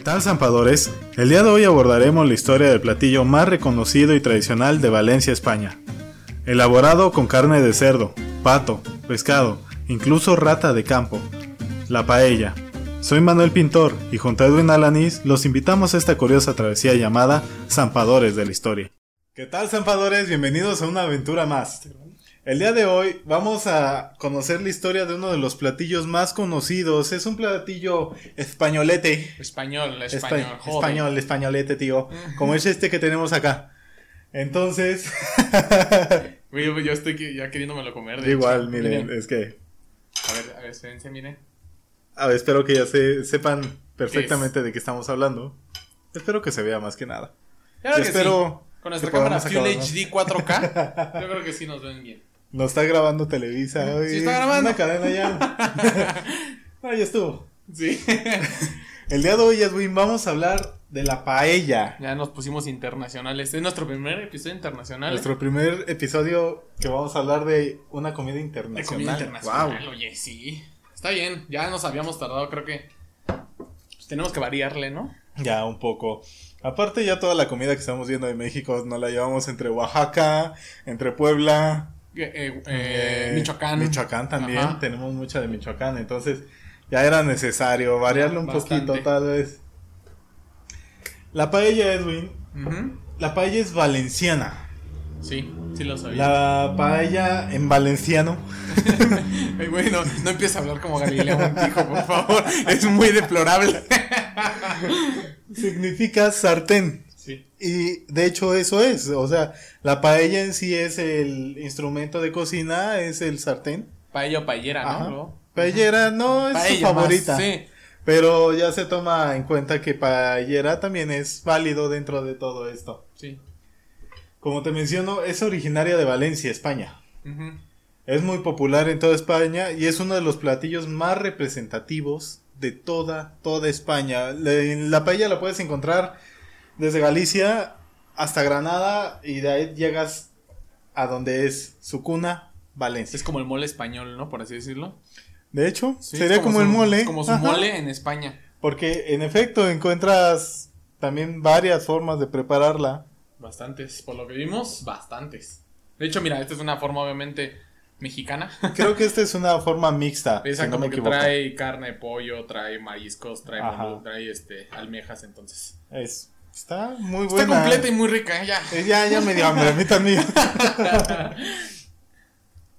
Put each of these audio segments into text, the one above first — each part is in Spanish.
¿Qué tal, zampadores? El día de hoy abordaremos la historia del platillo más reconocido y tradicional de Valencia, España. Elaborado con carne de cerdo, pato, pescado, incluso rata de campo. La paella. Soy Manuel Pintor y junto a Edwin Alanís los invitamos a esta curiosa travesía llamada Zampadores de la Historia. ¿Qué tal, zampadores? Bienvenidos a una aventura más. El día de hoy vamos a conocer la historia de uno de los platillos más conocidos. Es un platillo españolete. Español, Espa- español, joder. español, españolete, tío. Como es este que tenemos acá. Entonces, yo, yo estoy ya queriéndomelo comer. de igual, hecho. miren, es que... A ver, a ver, espérense, miren. A ver, espero que ya se, sepan perfectamente de qué estamos hablando. Espero que se vea más que nada. Claro Yo que espero sí. Con nuestra cámara Full. HD 4K, yo creo que sí nos ven bien. Nos está grabando Televisa. hoy. Sí está grabando. Una cadena ya. no, ya estuvo. Sí. El día de hoy, Edwin, vamos a hablar de la paella. ya nos pusimos internacionales. Es nuestro primer episodio internacional. Nuestro primer episodio que vamos a hablar de una comida de internacional. comida internacional. Wow. Oye, sí. Está bien, ya nos habíamos tardado, creo que. pues, tenemos que variarle, ¿no? Ya, un poco. Aparte, ya toda la comida que estamos viendo de México nos la llevamos entre Oaxaca, entre Puebla, Eh, eh, eh, Michoacán. Michoacán también. Ajá. Tenemos mucha de Michoacán. Entonces, ya era necesario variarle un Bastante. poquito, tal vez. La paella, Edwin. La paella es valenciana. Sí, sí lo sabía. La paella en valenciano Ay, güey, no, no empieces a hablar como Galileo Montijo, por favor. Es muy deplorable. significa sartén. Sí. Y de hecho eso es, o sea, la paella en sí es el instrumento de cocina, es el sartén. Paella o paellera, ¿no? Ajá. Paellera no es su más, favorita, sí. pero ya se toma en cuenta que paellera también es válido dentro de todo esto. Sí. Como te menciono, es originaria de Valencia, España. Es muy popular en toda España y es uno de los platillos más representativos de toda, toda España. Le- La paella la puedes encontrar desde Galicia hasta Granada y de ahí llegas a donde es su cuna, Valencia. Es como el mole español, ¿no? Por así decirlo. De hecho, Sí, sería como, su- el mole. Como su Ajá. mole en España. Porque en efecto encuentras también varias formas de prepararla. Bastantes. Por lo que vimos, bastantes. De hecho, mira, esta es una forma obviamente mexicana. Creo que esta es una forma mixta. Esa si no me como que trae carne, pollo, trae mariscos, trae, molu- trae este, almejas, entonces. Es, está muy Está buena. completa y muy rica, ya. Eh, Ya, ya me dio hambre, a mí también.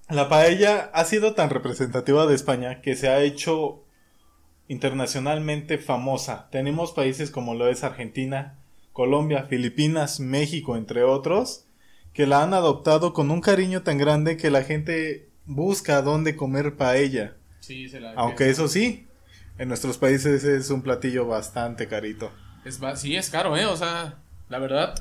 La paella ha sido tan representativa de España que se ha hecho internacionalmente famosa. Tenemos países como lo es Argentina, Colombia, Filipinas, México, entre otros, que la han adoptado con un cariño tan grande que la gente busca dónde comer paella. Sí, se la. Aunque eso sí, en nuestros países es un platillo bastante carito. Es, sí, es caro, ¿eh? O sea, la verdad,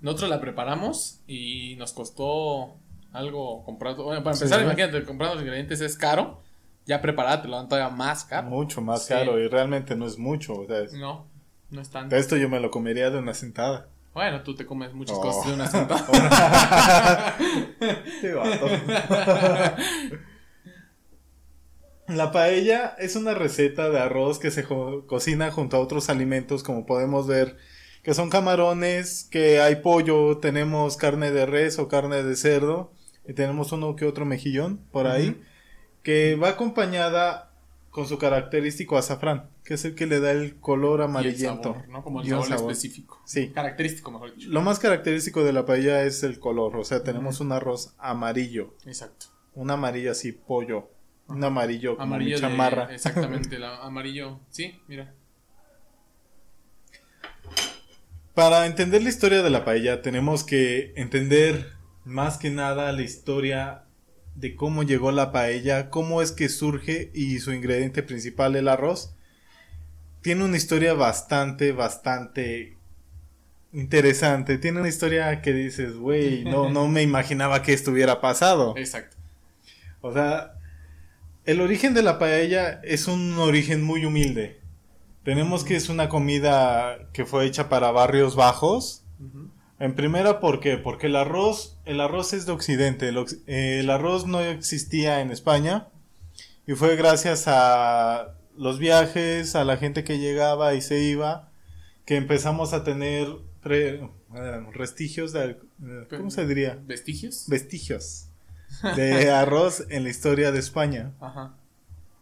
nosotros la preparamos y nos costó algo comprar. Bueno, para empezar, imagínate, comprar los ingredientes es caro. Ya preparada te lo dan todavía más caro. Mucho más Sí. caro y realmente no es mucho. O sea, es- No, no es tan. De esto yo me lo comería de una sentada. Bueno, tú te comes muchas Oh. cosas de una sentada. Qué. La paella es una receta de arroz que se jo- cocina junto a otros alimentos, como podemos ver, que son camarones, que hay pollo, tenemos carne de res o carne de cerdo, y tenemos uno que otro mejillón por ahí, que va acompañada con su característico azafrán, que es el que le da el color Y el amarillento. sabor, ¿no? Como el sabor. específico. Sí. Característico, mejor dicho. Lo más característico de la paella es el color, o sea, tenemos un arroz amarillo, Exacto. un amarillo así pollo, un amarillo como Amarillo mi de- chamarra. Exactamente, el amarillo. Sí, mira. Para entender la historia de la paella tenemos que entender más que nada la historia de cómo llegó la paella, cómo es que surge y su ingrediente principal el arroz. Tiene una historia bastante, bastante interesante. Tiene una historia que dices, güey, no, no me imaginaba que esto hubiera pasado. Exacto. O sea, el origen de la paella es un origen muy humilde. Tenemos que es una comida que fue hecha para barrios bajos. En primera, ¿por qué? Porque el arroz, el arroz es de Occidente. El, eh, el arroz no existía en España. Y fue gracias a los viajes, a la gente que llegaba y se iba, que empezamos a tener pre- eh, restigios de... eh, ¿Cómo se diría? ¿Vestigios? Vestigios de arroz en la historia de España. Ajá.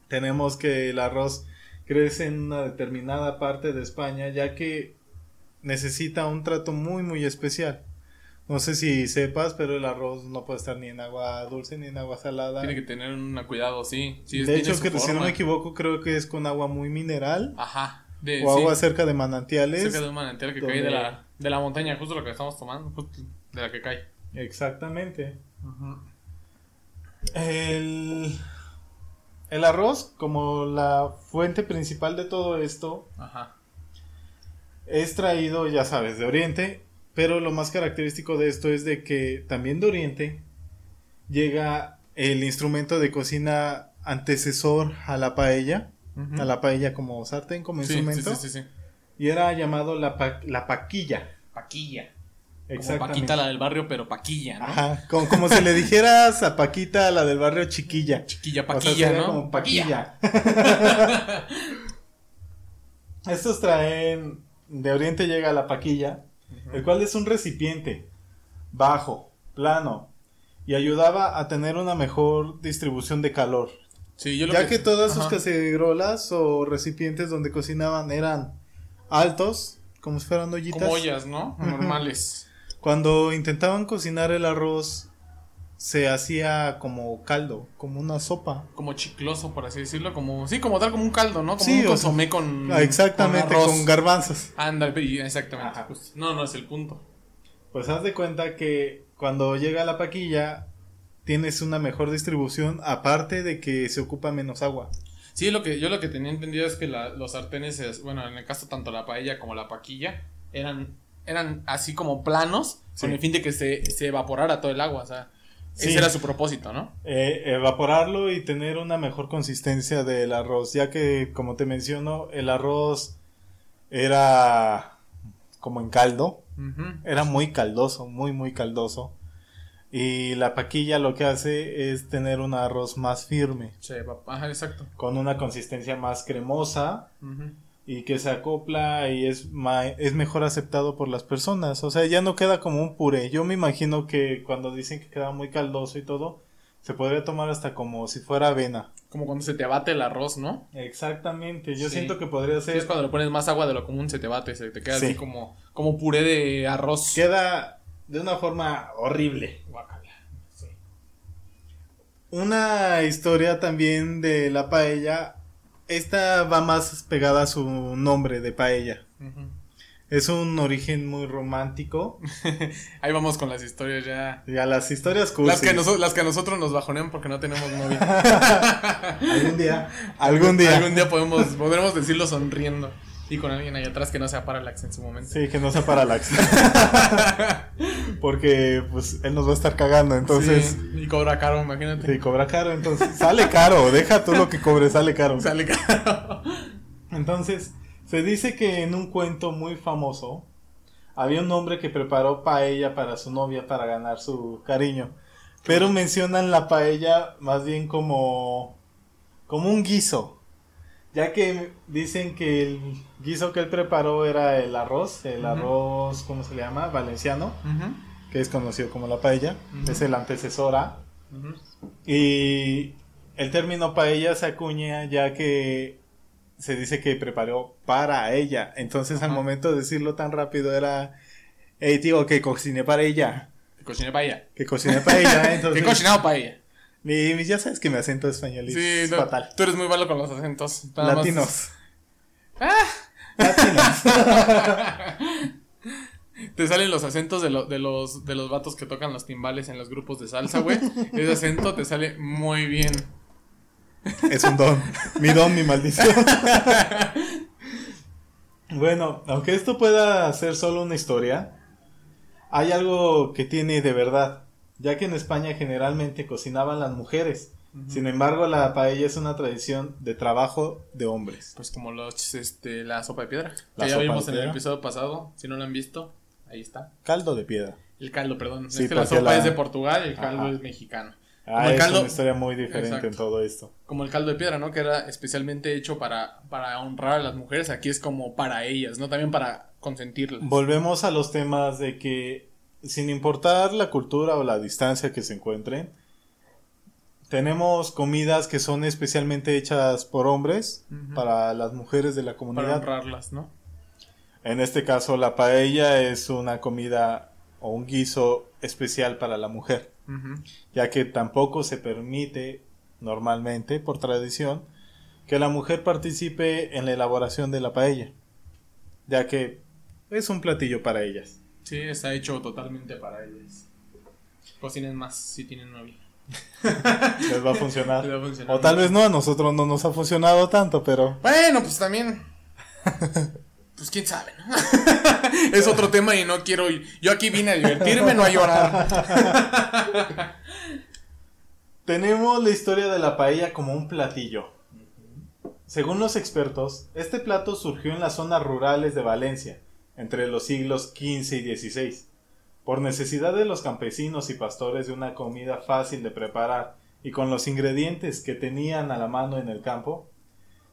Tenemos que el arroz crece en una determinada parte de España ya que necesita un trato muy muy especial. No sé si sepas, pero el arroz no puede estar ni en agua dulce ni en agua salada. Tiene que tener un cuidado, sí. sí de hecho, que si no me equivoco, creo que es con agua muy mineral Ajá. De, o sí, agua cerca de manantiales. cerca de un manantial que donde- cae de la, de la montaña, justo lo que estamos tomando, justo de la que cae. Exactamente. El, el arroz, como la fuente principal de todo esto, Ajá. es traído, ya sabes, de Oriente, pero lo más característico de esto es de que también de Oriente llega el instrumento de cocina antecesor a la paella, a la paella como sartén, como Sí, instrumento, sí, sí. y era llamado la, pa- la paquilla. Paquilla. Como. Paquita la del barrio, pero Paquilla, ¿no? Ajá, como, como si le dijeras a Paquita, la del barrio Chiquilla. Chiquilla, O sea, Paquilla, ¿no? como paquilla. Estos traen, de Oriente llega la paquilla, el cual es un recipiente bajo, plano, y ayudaba a tener una mejor distribución de calor. Sí, yo lo Ya que todas sus cacerolas o recipientes donde cocinaban eran altos, como si fueran ollitas. Como ollas, ¿no? Normales. Cuando intentaban cocinar el arroz, se hacía como caldo, como una sopa. Como chicloso, por así decirlo. Como, sí, como tal, como un caldo, ¿no? Como Sí, un o consomé con. Ah, Exactamente, arroz. con garbanzos. Anda, exactamente. Ajá. No, no es el punto. Pues haz de cuenta que cuando llega la paquilla tienes una mejor distribución aparte de que se ocupa menos agua. Sí, lo que, yo lo que tenía entendido es que la- los sartenes, es- bueno, en el caso tanto la paella como la paquilla, eran, eran así como planos, Sí. con el fin de que se, se evaporara todo el agua, o sea, Sí. ese era su propósito, ¿no? Eh, evaporarlo y tener una mejor consistencia del arroz, ya que como te menciono, el arroz era como en caldo, era muy caldoso, muy muy caldoso. Y la paquilla lo que hace es tener un arroz más firme, Ajá, exacto. con una consistencia más cremosa Ujú. Y que se acopla y es, ma- es mejor aceptado por las personas. O sea, ya no queda como un puré. Yo me imagino que cuando dicen que queda muy caldoso y todo, se podría tomar hasta como si fuera avena. Como cuando se te bate el arroz, ¿no? Exactamente, yo Sí. siento que podría Sí, ser... es cuando le pones más agua de lo común, se te bate, se te queda Sí. así como, como puré de arroz. Queda de una forma horrible. Una historia también de la paella. Esta va más pegada a su nombre de paella. Es un origen muy romántico. Ahí vamos con las historias ya. Y a las historias Las cursis. que, noso- las que a nosotros nos bajonean porque no tenemos novia. Algún día. Algún día. Algún día podemos, podremos decirlo sonriendo. Y con alguien ahí atrás que no sea Parallax en su momento. Sí, que no sea Parallax. Porque pues él nos va a estar cagando, entonces Sí, y cobra caro, imagínate. sí, cobra caro, entonces sale caro, deja tú lo que cobre, sale caro. Sale caro. Entonces, se dice que en un cuento muy famoso había un hombre que preparó paella para su novia para ganar su cariño, pero mencionan la paella más bien como como un guiso. Ya que dicen que el guiso que él preparó era el arroz, el arroz, ¿cómo se le llama? Valenciano. Que es conocido como la paella, es el antecesor a. Y el término paella se acuña ya que se dice que preparó para ella. Entonces al momento de decirlo tan rápido era, hey tío, que cociné para ella. Que cociné paella. Que cociné para ella. Que Entonces, he cocinado paella. y, y ya sabes que mi acento español es Sí, no, fatal. tú eres muy malo con los acentos. Nada más- Latinos. Ah, Latinos. te salen los acentos de, lo- de, los, de los vatos que tocan los timbales en los grupos de salsa, güey. Ese acento te sale muy bien. Es un don. Mi don, mi maldición. bueno, aunque esto pueda ser solo una historia, hay algo que tiene de verdad, ya que en España generalmente cocinaban las mujeres. Sin embargo, la paella es una tradición de trabajo de hombres. Pues como los, este, la sopa de piedra. La que ya vimos en el episodio pasado. Si no lo han visto, ahí está. Caldo de piedra. El caldo, perdón. Sí, es que la sopa la- es de Portugal y el caldo Ajá. es mexicano. Ah, el es caldo- una historia muy diferente Exacto. en todo esto. Como el caldo de piedra, ¿no? Que era especialmente hecho para, para honrar a las mujeres. Aquí es como para ellas, ¿no? También para consentirlas. Volvemos a los temas de que sin importar la cultura o la distancia que se encuentren, tenemos comidas que son especialmente hechas por hombres para las mujeres de la para comunidad. honrarlas, ¿no? En este caso, la paella es una comida o un guiso especial para la mujer, ya que tampoco se permite normalmente, por tradición, que la mujer participe en la elaboración de la paella, ya que es un platillo para ellas. Sí, está hecho totalmente para ellas. Cocinen más si tienen novia. Les va a funcionar. Les va a funcionar o tal mucho. vez no, a nosotros no nos ha funcionado tanto, pero Bueno, pues también. Pues quién sabe, ¿no? es otro tema y no quiero. Yo aquí vine a divertirme, no a llorar. tenemos la historia de la paella como un platillo. Según los expertos, este plato surgió en las zonas rurales de Valencia, entre los siglos XV y XVI, por necesidad de los campesinos y pastores de una comida fácil de preparar y con los ingredientes que tenían a la mano en el campo,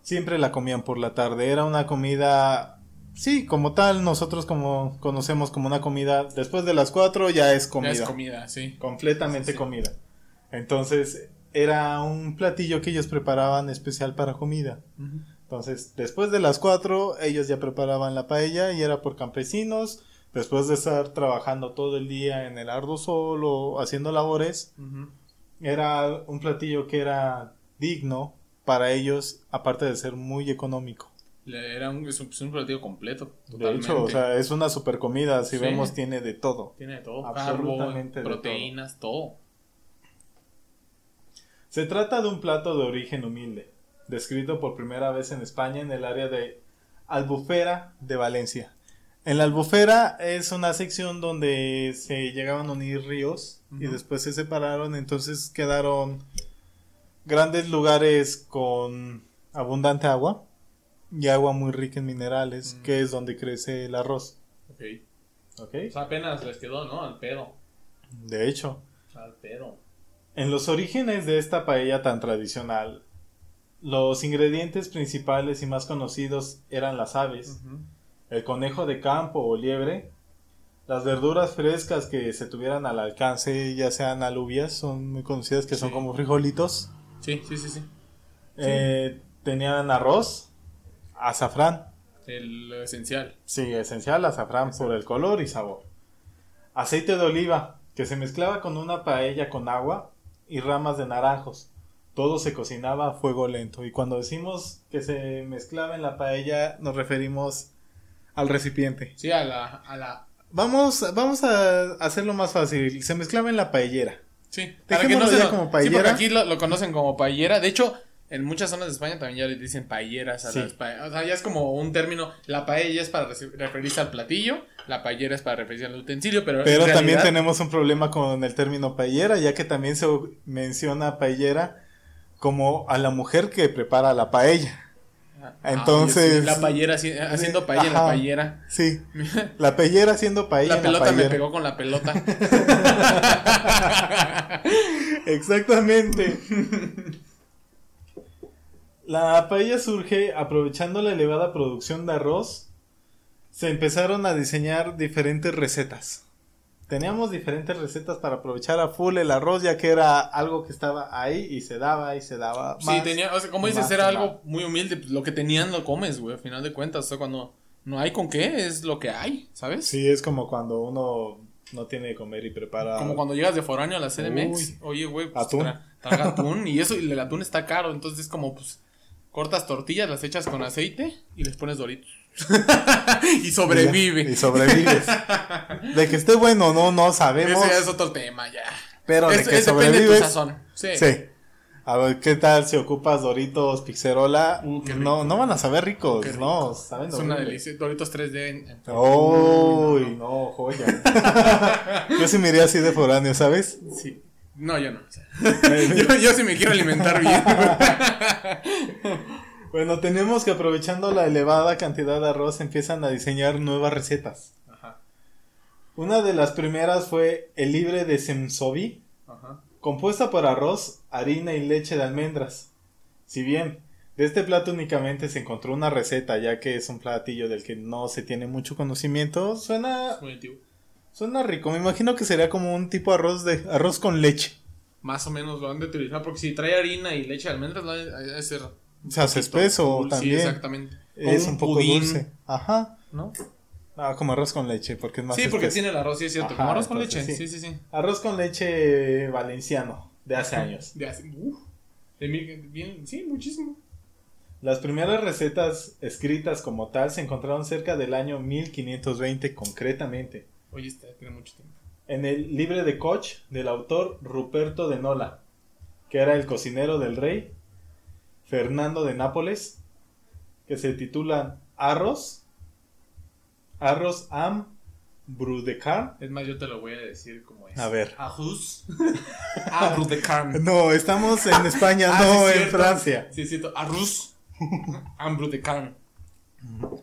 siempre la comían por la tarde. Era una comida, sí, como tal, nosotros como conocemos como una comida, después de las cuatro ya es Ya comida es comida, sí. completamente Sí. comida. Entonces, era un platillo que ellos preparaban especial para comida. Entonces, después de las cuatro, ellos ya preparaban la paella y era por campesinos. Después de estar trabajando todo el día en el arduo sol o haciendo labores, era un platillo que era digno para ellos, aparte de ser muy económico. Era un, es un, es un platillo completo. De hecho, o sea, es una super comida. Si Sí. vemos, tiene de todo. Tiene de todo. absolutamente Carbo, proteínas, todo. Se trata de un plato de origen humilde, descrito por primera vez en España en el área de Albufera de Valencia. En la Albufera es una sección donde se llegaban a unir ríos y después se separaron, entonces quedaron grandes lugares con abundante agua y agua muy rica en minerales, Mm. que es donde crece el arroz. Ok. ¿ok? O sea, apenas les quedó, ¿no? Al pedo. De hecho, Al pedo. En los orígenes de esta paella tan tradicional, los ingredientes principales y más conocidos eran las aves, el conejo de campo o liebre, las verduras frescas que se tuvieran al alcance, ya sean alubias, son muy conocidas que son como frijolitos. Sí, sí, sí, sí. Eh, tenían arroz, azafrán, El esencial. sí, esencial azafrán por el color y sabor. Aceite de oliva, que se mezclaba con una paella con agua y ramas de naranjos. Todo se cocinaba a fuego lento. Y cuando decimos que se mezclaba en la paella, nos referimos al recipiente. Sí, a la, a la Vamos, vamos a hacerlo más fácil. Se mezclaba en la paellera. Sí, Dejémoslo ya lo- como Sí, paellera. porque aquí lo, lo conocen como paellera. De hecho, en muchas zonas de España también ya le dicen paelleras a Sí. las paellas. O sea, ya es como un término. La paella es para referirse al platillo, la paellera es para referirse al utensilio, pero. Pero también tenemos un problema con el término paellera, ya que también se menciona paellera como a la mujer que prepara la paella. Ah, entonces- la paellera haci- haciendo paella en la paellera. Sí, la paellera haciendo paella. La pelota me paellera. pegó con la pelota. Exactamente. La paella surge aprovechando la elevada producción de arroz. Se empezaron a diseñar diferentes recetas. Teníamos diferentes recetas para aprovechar a full el arroz, ya que era algo que estaba ahí y se daba y se daba. sí, más. tenía, o sea, como dices, era algo muy humilde. pues, Lo que tenían lo comes, güey, al final de cuentas. O sea, cuando no hay con qué, es lo que hay, ¿sabes? Sí, es como cuando uno no tiene de comer y prepara. Como cuando llegas de foráneo a la CDMX. Uy. Oye, güey, pues Atún. tra- traga atún. y eso, y el atún está caro. Entonces, es como, pues, cortas tortillas, las echas con aceite y les pones doritos. y sobrevive. Y sobrevives. de que esté bueno o no, no sabemos. Ese ya es otro tema, ya. Pero de Es- que es depende de tu sobrevives. sazón. Sí. Sí. A ver, ¿qué tal si ocupas Doritos Pixerola? Uh, no, no van a saber ricos, no, saben Es una delicia. Doritos 3D. En, en- Uy, no, joya. yo sí me iría así de foráneo, ¿sabes? Sí. No, yo no. o sea. yo, yo sí me quiero alimentar bien. bueno, tenemos que aprovechando la elevada cantidad de arroz empiezan a diseñar nuevas recetas. Ajá. Una de las primeras fue el libre de semsovi, Ajá. compuesta por arroz, harina y leche de almendras. Si bien De este plato únicamente se encontró una receta, ya que es un platillo del que no se tiene mucho conocimiento. Suena, Es muy antiguo. Suena rico. Me imagino que sería como un tipo arroz de arroz con leche. Más o menos lo han de utilizar porque si trae harina y leche de almendras, lo ha de-. Se hace espeso dulce, también. Sí, exactamente. Es un, poco pudín, dulce. Ajá. ¿No? Ah, como arroz con leche, porque es más Sí, porque tiene el arroz, sí es cierto. Ajá, como arroz con entonces, leche. sí. Sí, sí, sí. Arroz con leche valenciano, de hace años. De hace- uf, de mil- bien, sí, muchísimo. Las primeras recetas escritas como tal se encontraron cerca del año 1520 concretamente, Oye, este tiene mucho tiempo. en el Libre de Koch del autor Ruperto de Nola, que era el cocinero del rey, Fernando de Nápoles, que se titulan Arroz, Arroz am Brudecar. Es más, yo te lo voy a decir como es. A ver. Ajus. Arroz de carne. No, estamos en España, Ah, no sí, en cierto. Francia. Sí, es cierto. Arroz. Ambro de carne.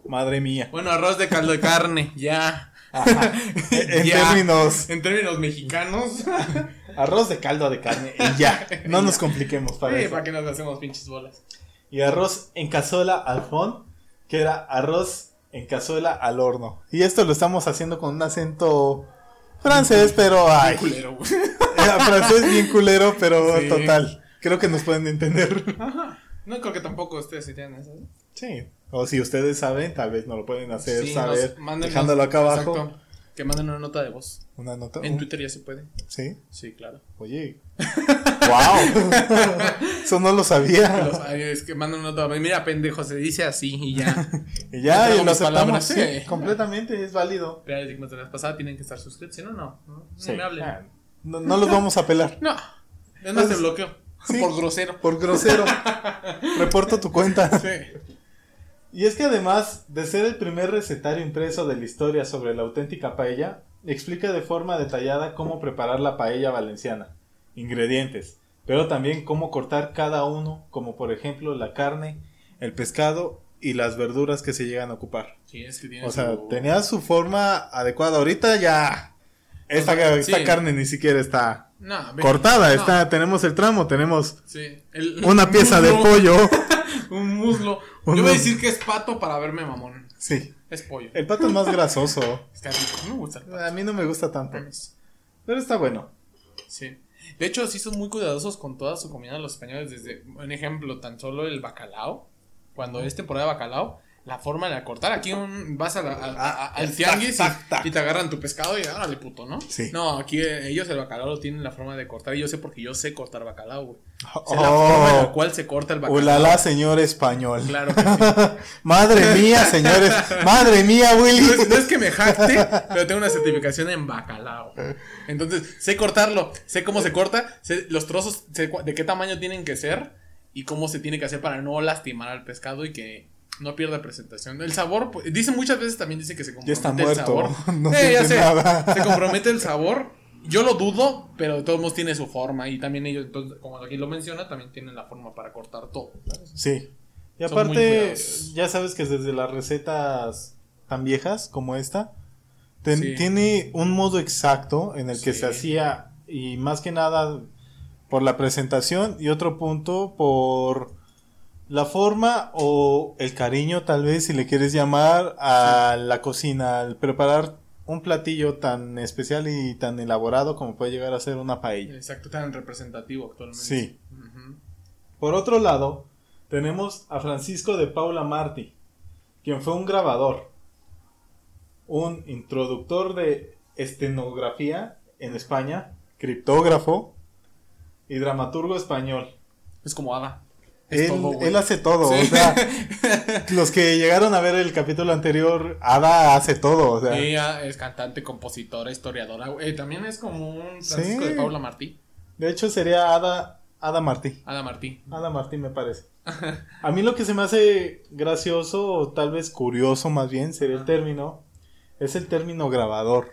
Madre mía. Bueno, arroz de caldo de carne, ya. En Ya. términos, En términos mexicanos. arroz de caldo de carne y ya. No nos compliquemos para Sí, eso. para que nos hacemos pinches bolas. Y arroz en cazuela al fond, que era arroz en cazuela al horno. Y esto lo estamos haciendo con un acento francés, pero ay. Culero, güey. Era francés bien culero, pero Sí. total. Creo que nos pueden entender. Ajá. No creo que tampoco ustedes se tienen eso. ¿eh? Sí. O si ustedes saben, tal vez no lo pueden hacer Sí, saber. nos- dejándolo acá abajo. Exacto. Que manden una nota de voz. Una nota. En un- Twitter ya se puede. Sí. Sí, claro. Oye. wow. Eso no lo sabía. Los- es que mandan una nota. Mira, pendejo, se dice así y ya. Y ya, y lo aceptamos. Sí, sí. completamente es válido. Pero la pasada, tienen que estar suscritos. Si no, no. No, Sí. me hablen. Ah, No, no los vamos a pelar. No. Es más, te Entonces- bloqueo. Sí. Por grosero. Por grosero. Reporto tu cuenta. Sí. Y es que además de ser el primer recetario impreso de la historia sobre la auténtica paella, explica de forma detallada cómo preparar la paella valenciana, ingredientes, pero también cómo cortar cada uno, como por ejemplo la carne, el pescado y las verduras que se llegan a ocupar. Sí, es que tiene O sea, su- tenía su forma adecuada. Ahorita ya esta, esta Sí. carne ni siquiera está No, cortada, no. está, tenemos el tramo, tenemos Sí. El- una un pieza de pollo. Un muslo. Yo voy a decir que es pato para verme mamón. Sí, Es pollo. el pato es más grasoso. Está rico. No me gusta el pato. A mí no me gusta tanto, Mames. pero está bueno. Sí. De hecho, sí son muy cuidadosos con toda su comida los españoles. Desde un ejemplo, tan solo el bacalao. Cuando es temporada de bacalao, la forma de cortar. Aquí un, vas a la- a- a- a- al tianguis tac, tac. y, y te agarran tu pescado y árale puto, ¿no? Sí. No, aquí eh, ellos el bacalao lo tienen la forma de cortar. Y yo sé porque yo sé cortar bacalao, güey. Oh. la forma en la cual se corta el bacalao. Ulala, señor español. Claro que sí. Madre mía, señores. Madre mía, No Willy. es, no es que me jacte, pero tengo una certificación en bacalao. Entonces, sé cortarlo, sé cómo se corta, sé los trozos, sé de qué tamaño tienen que ser y cómo se tiene que hacer para no lastimar al pescado y que no pierda presentación. El sabor, pues, dicen muchas veces también dice que se compromete Ya está el muerto. sabor. No Eh, ya sé, nada. Se compromete el sabor. Yo lo dudo, pero de todos modos tiene su forma y también ellos, entonces, como aquí lo menciona, también tienen la forma para cortar todo. ¿sabes? Sí. Y Son aparte, ya sabes que desde las recetas tan viejas como esta, ten- Sí. tiene un modo exacto en el que Sí. se hacía y más que nada por la presentación y otro punto por la forma o el cariño tal vez si le quieres llamar a la cocina al preparar un platillo tan especial y tan elaborado como puede llegar a ser una paella. Exacto, tan representativo actualmente. Sí. Por otro lado, tenemos a Francisco de Paula Martí, quien fue un grabador, un introductor de estenografía en España, criptógrafo y dramaturgo español. Es como Ada. Él, todo, güey. él hace todo, Sí. o sea, los que llegaron a ver el capítulo anterior, Ada hace todo, o sea, Ella es cantante, compositora, historiadora. Eh, también es como un Francisco Sí. de Paula Martí. de hecho sería Ada, Ada Martí. Ada Martí. Ada Martín me parece. A mí lo que se me hace gracioso o tal vez curioso más bien sería el término, es el término grabador.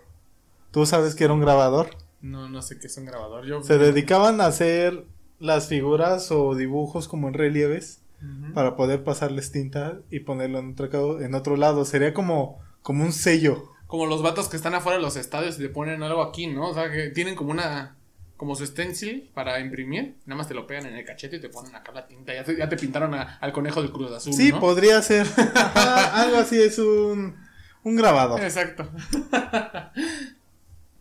¿Tú sabes que era un grabador? No, no sé qué es un grabador. Yo. Se dedicaban a hacer las figuras o dibujos como en relieves para poder pasarles tinta y ponerlo en otro, en otro lado. Sería como, como un sello. Como los vatos que están afuera de los estadios y le ponen algo aquí, ¿no? O sea, que tienen como una. como su stencil para imprimir. Nada más te lo pegan en el cachete y te ponen acá la tinta. Ya te, ya te pintaron a- al conejo del Cruz Azul. Sí, ¿no? podría ser. Algo así es un, un grabado. Exacto.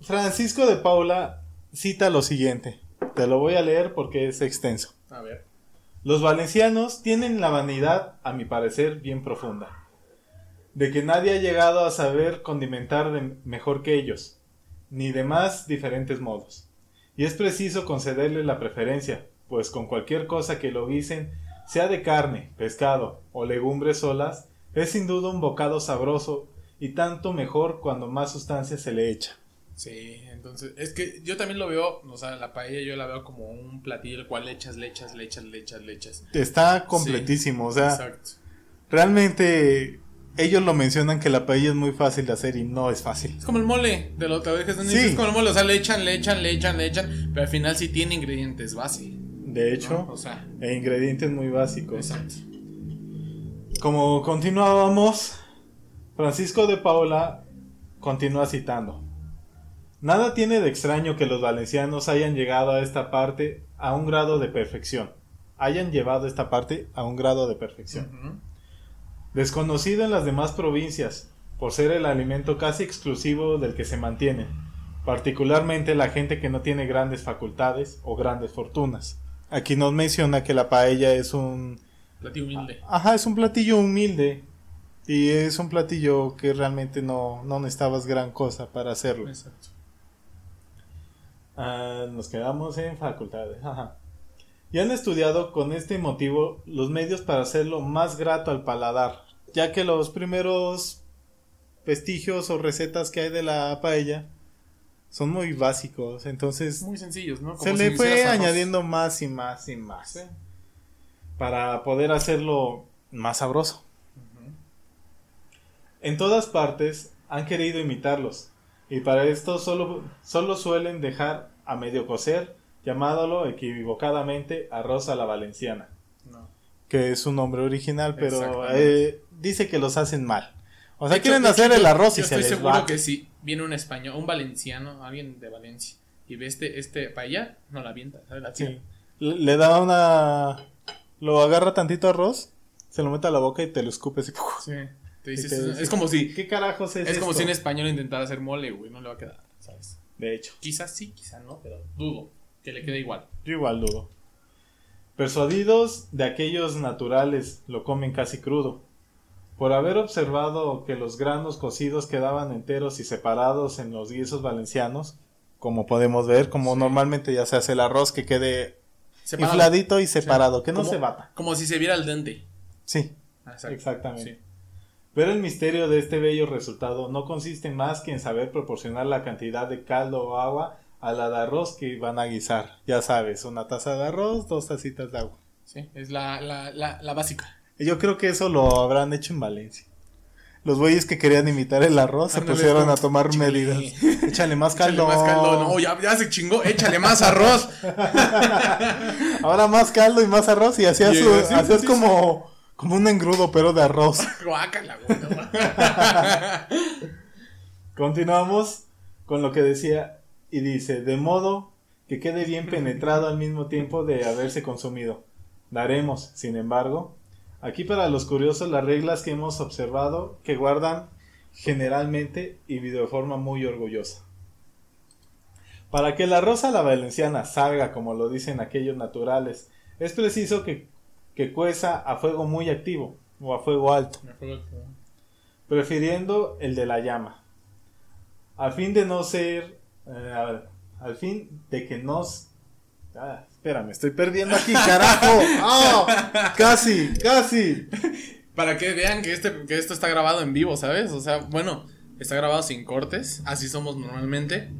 Francisco de Paula cita lo siguiente. Te lo voy a leer porque es extenso. A ver. Los valencianos tienen la vanidad, a mi parecer, bien profunda, de que nadie ha llegado a saber condimentar de mejor que ellos, ni de más diferentes modos. Y es preciso concederle la preferencia, pues con cualquier cosa que lo guisen, sea de carne, pescado o legumbres solas, es sin duda un bocado sabroso y tanto mejor cuando más sustancia se le echa. Sí, entonces, es que yo también lo veo, o sea, la paella yo la veo como un platillo el cual le echas, le echas, le echas, le echas, le echas. Está completísimo, o sea, Exacto. realmente ellos lo mencionan que la paella es muy fácil de hacer y no es fácil. Es como el mole, de lo que Sí. Es como el mole, o sea, le echan, le echan, le echan, le echan, pero al final sí tiene ingredientes base. De hecho, ¿no? O sea, e ingredientes muy básicos. exacto. Como continuábamos, Francisco de Paula continúa citando. Nada tiene de extraño que los valencianos hayan llegado a esta parte a un grado de perfección. Hayan llevado esta parte a un grado de perfección. Desconocido en las demás provincias, por ser el alimento casi exclusivo del que se mantiene, particularmente la gente que no tiene grandes facultades o grandes fortunas. Aquí nos menciona que la paella es un Platillo humilde. Ajá, es un platillo humilde. Y es un platillo que realmente no, no necesitabas gran cosa para hacerlo. Exacto. Ah, nos quedamos en facultades. Ajá. Y han estudiado con este motivo los medios para hacerlo más grato al paladar, ya que los primeros vestigios o recetas que hay de la paella son muy básicos. Entonces Muy sencillos, ¿no? Como se si le fue añadiendo más y más y más Sí. para poder hacerlo más sabroso. En todas partes han querido imitarlos y para esto solo, solo suelen dejar a medio cocer, llamándolo equivocadamente arroz a la valenciana, No. que es su nombre original, pero eh, dice que los hacen mal. O sea, hecho- quieren hacer hecho, el arroz y se estoy les seguro va. que si viene un español, un valenciano, alguien de Valencia, y ve este, este paella, no la avienta, ¿sabes? La. Sí. Le, da una... Lo agarra tantito arroz, se lo mete a la boca y te lo escupes y... Sí. Te y dices, te es, como si, ¿Qué carajos es es como si un español intentara hacer mole, güey, no le va a quedar, ¿sabes? De hecho. Quizás sí, quizás no, pero dudo que le quede igual. Yo igual dudo. Persuadidos de aquellos naturales lo comen casi crudo. Por haber observado que los granos cocidos quedaban enteros y separados en los guisos valencianos, como podemos ver, como Sí. normalmente ya se hace el arroz que quede Separado. infladito y separado, que no Como- se bata. Como si se viera al dente. Sí, Exacto. Exactamente. Sí. Pero el misterio de este bello resultado no consiste más que en saber proporcionar la cantidad de caldo o agua a la de arroz que van a guisar. Ya sabes, una taza de arroz, dos tacitas de agua. Sí, es la, la, la, la básica. Yo creo que eso lo habrán hecho en Valencia. Los güeyes que querían imitar el arroz se pusieron a tomar "Chile". medidas. Échale más Échale caldo. más caldo. No, ya, ya se chingó. Échale más arroz. Ahora más caldo y más arroz. Y hacías, sí, como, como un engrudo, pero de arroz. Guácala, güey. Continuamos con lo que decía. Y dice: De modo que quede bien penetrado al mismo tiempo de haberse consumido. Daremos, sin embargo, aquí para los curiosos las reglas que hemos observado que guardan generalmente y de forma muy orgullosa. Para que la rosa a la valenciana salga como lo dicen aquellos naturales, es preciso que, que cueza a fuego muy activo o a fuego alto, prefiriendo el de la llama. A fin de no ser, eh, a ver, al fin de que nos... Ah, espera, me estoy perdiendo aquí, carajo. ¡Ah! Casi, casi. Para que vean que, este, que esto está grabado en vivo, ¿sabes? O sea, bueno, está grabado sin cortes. Así somos normalmente.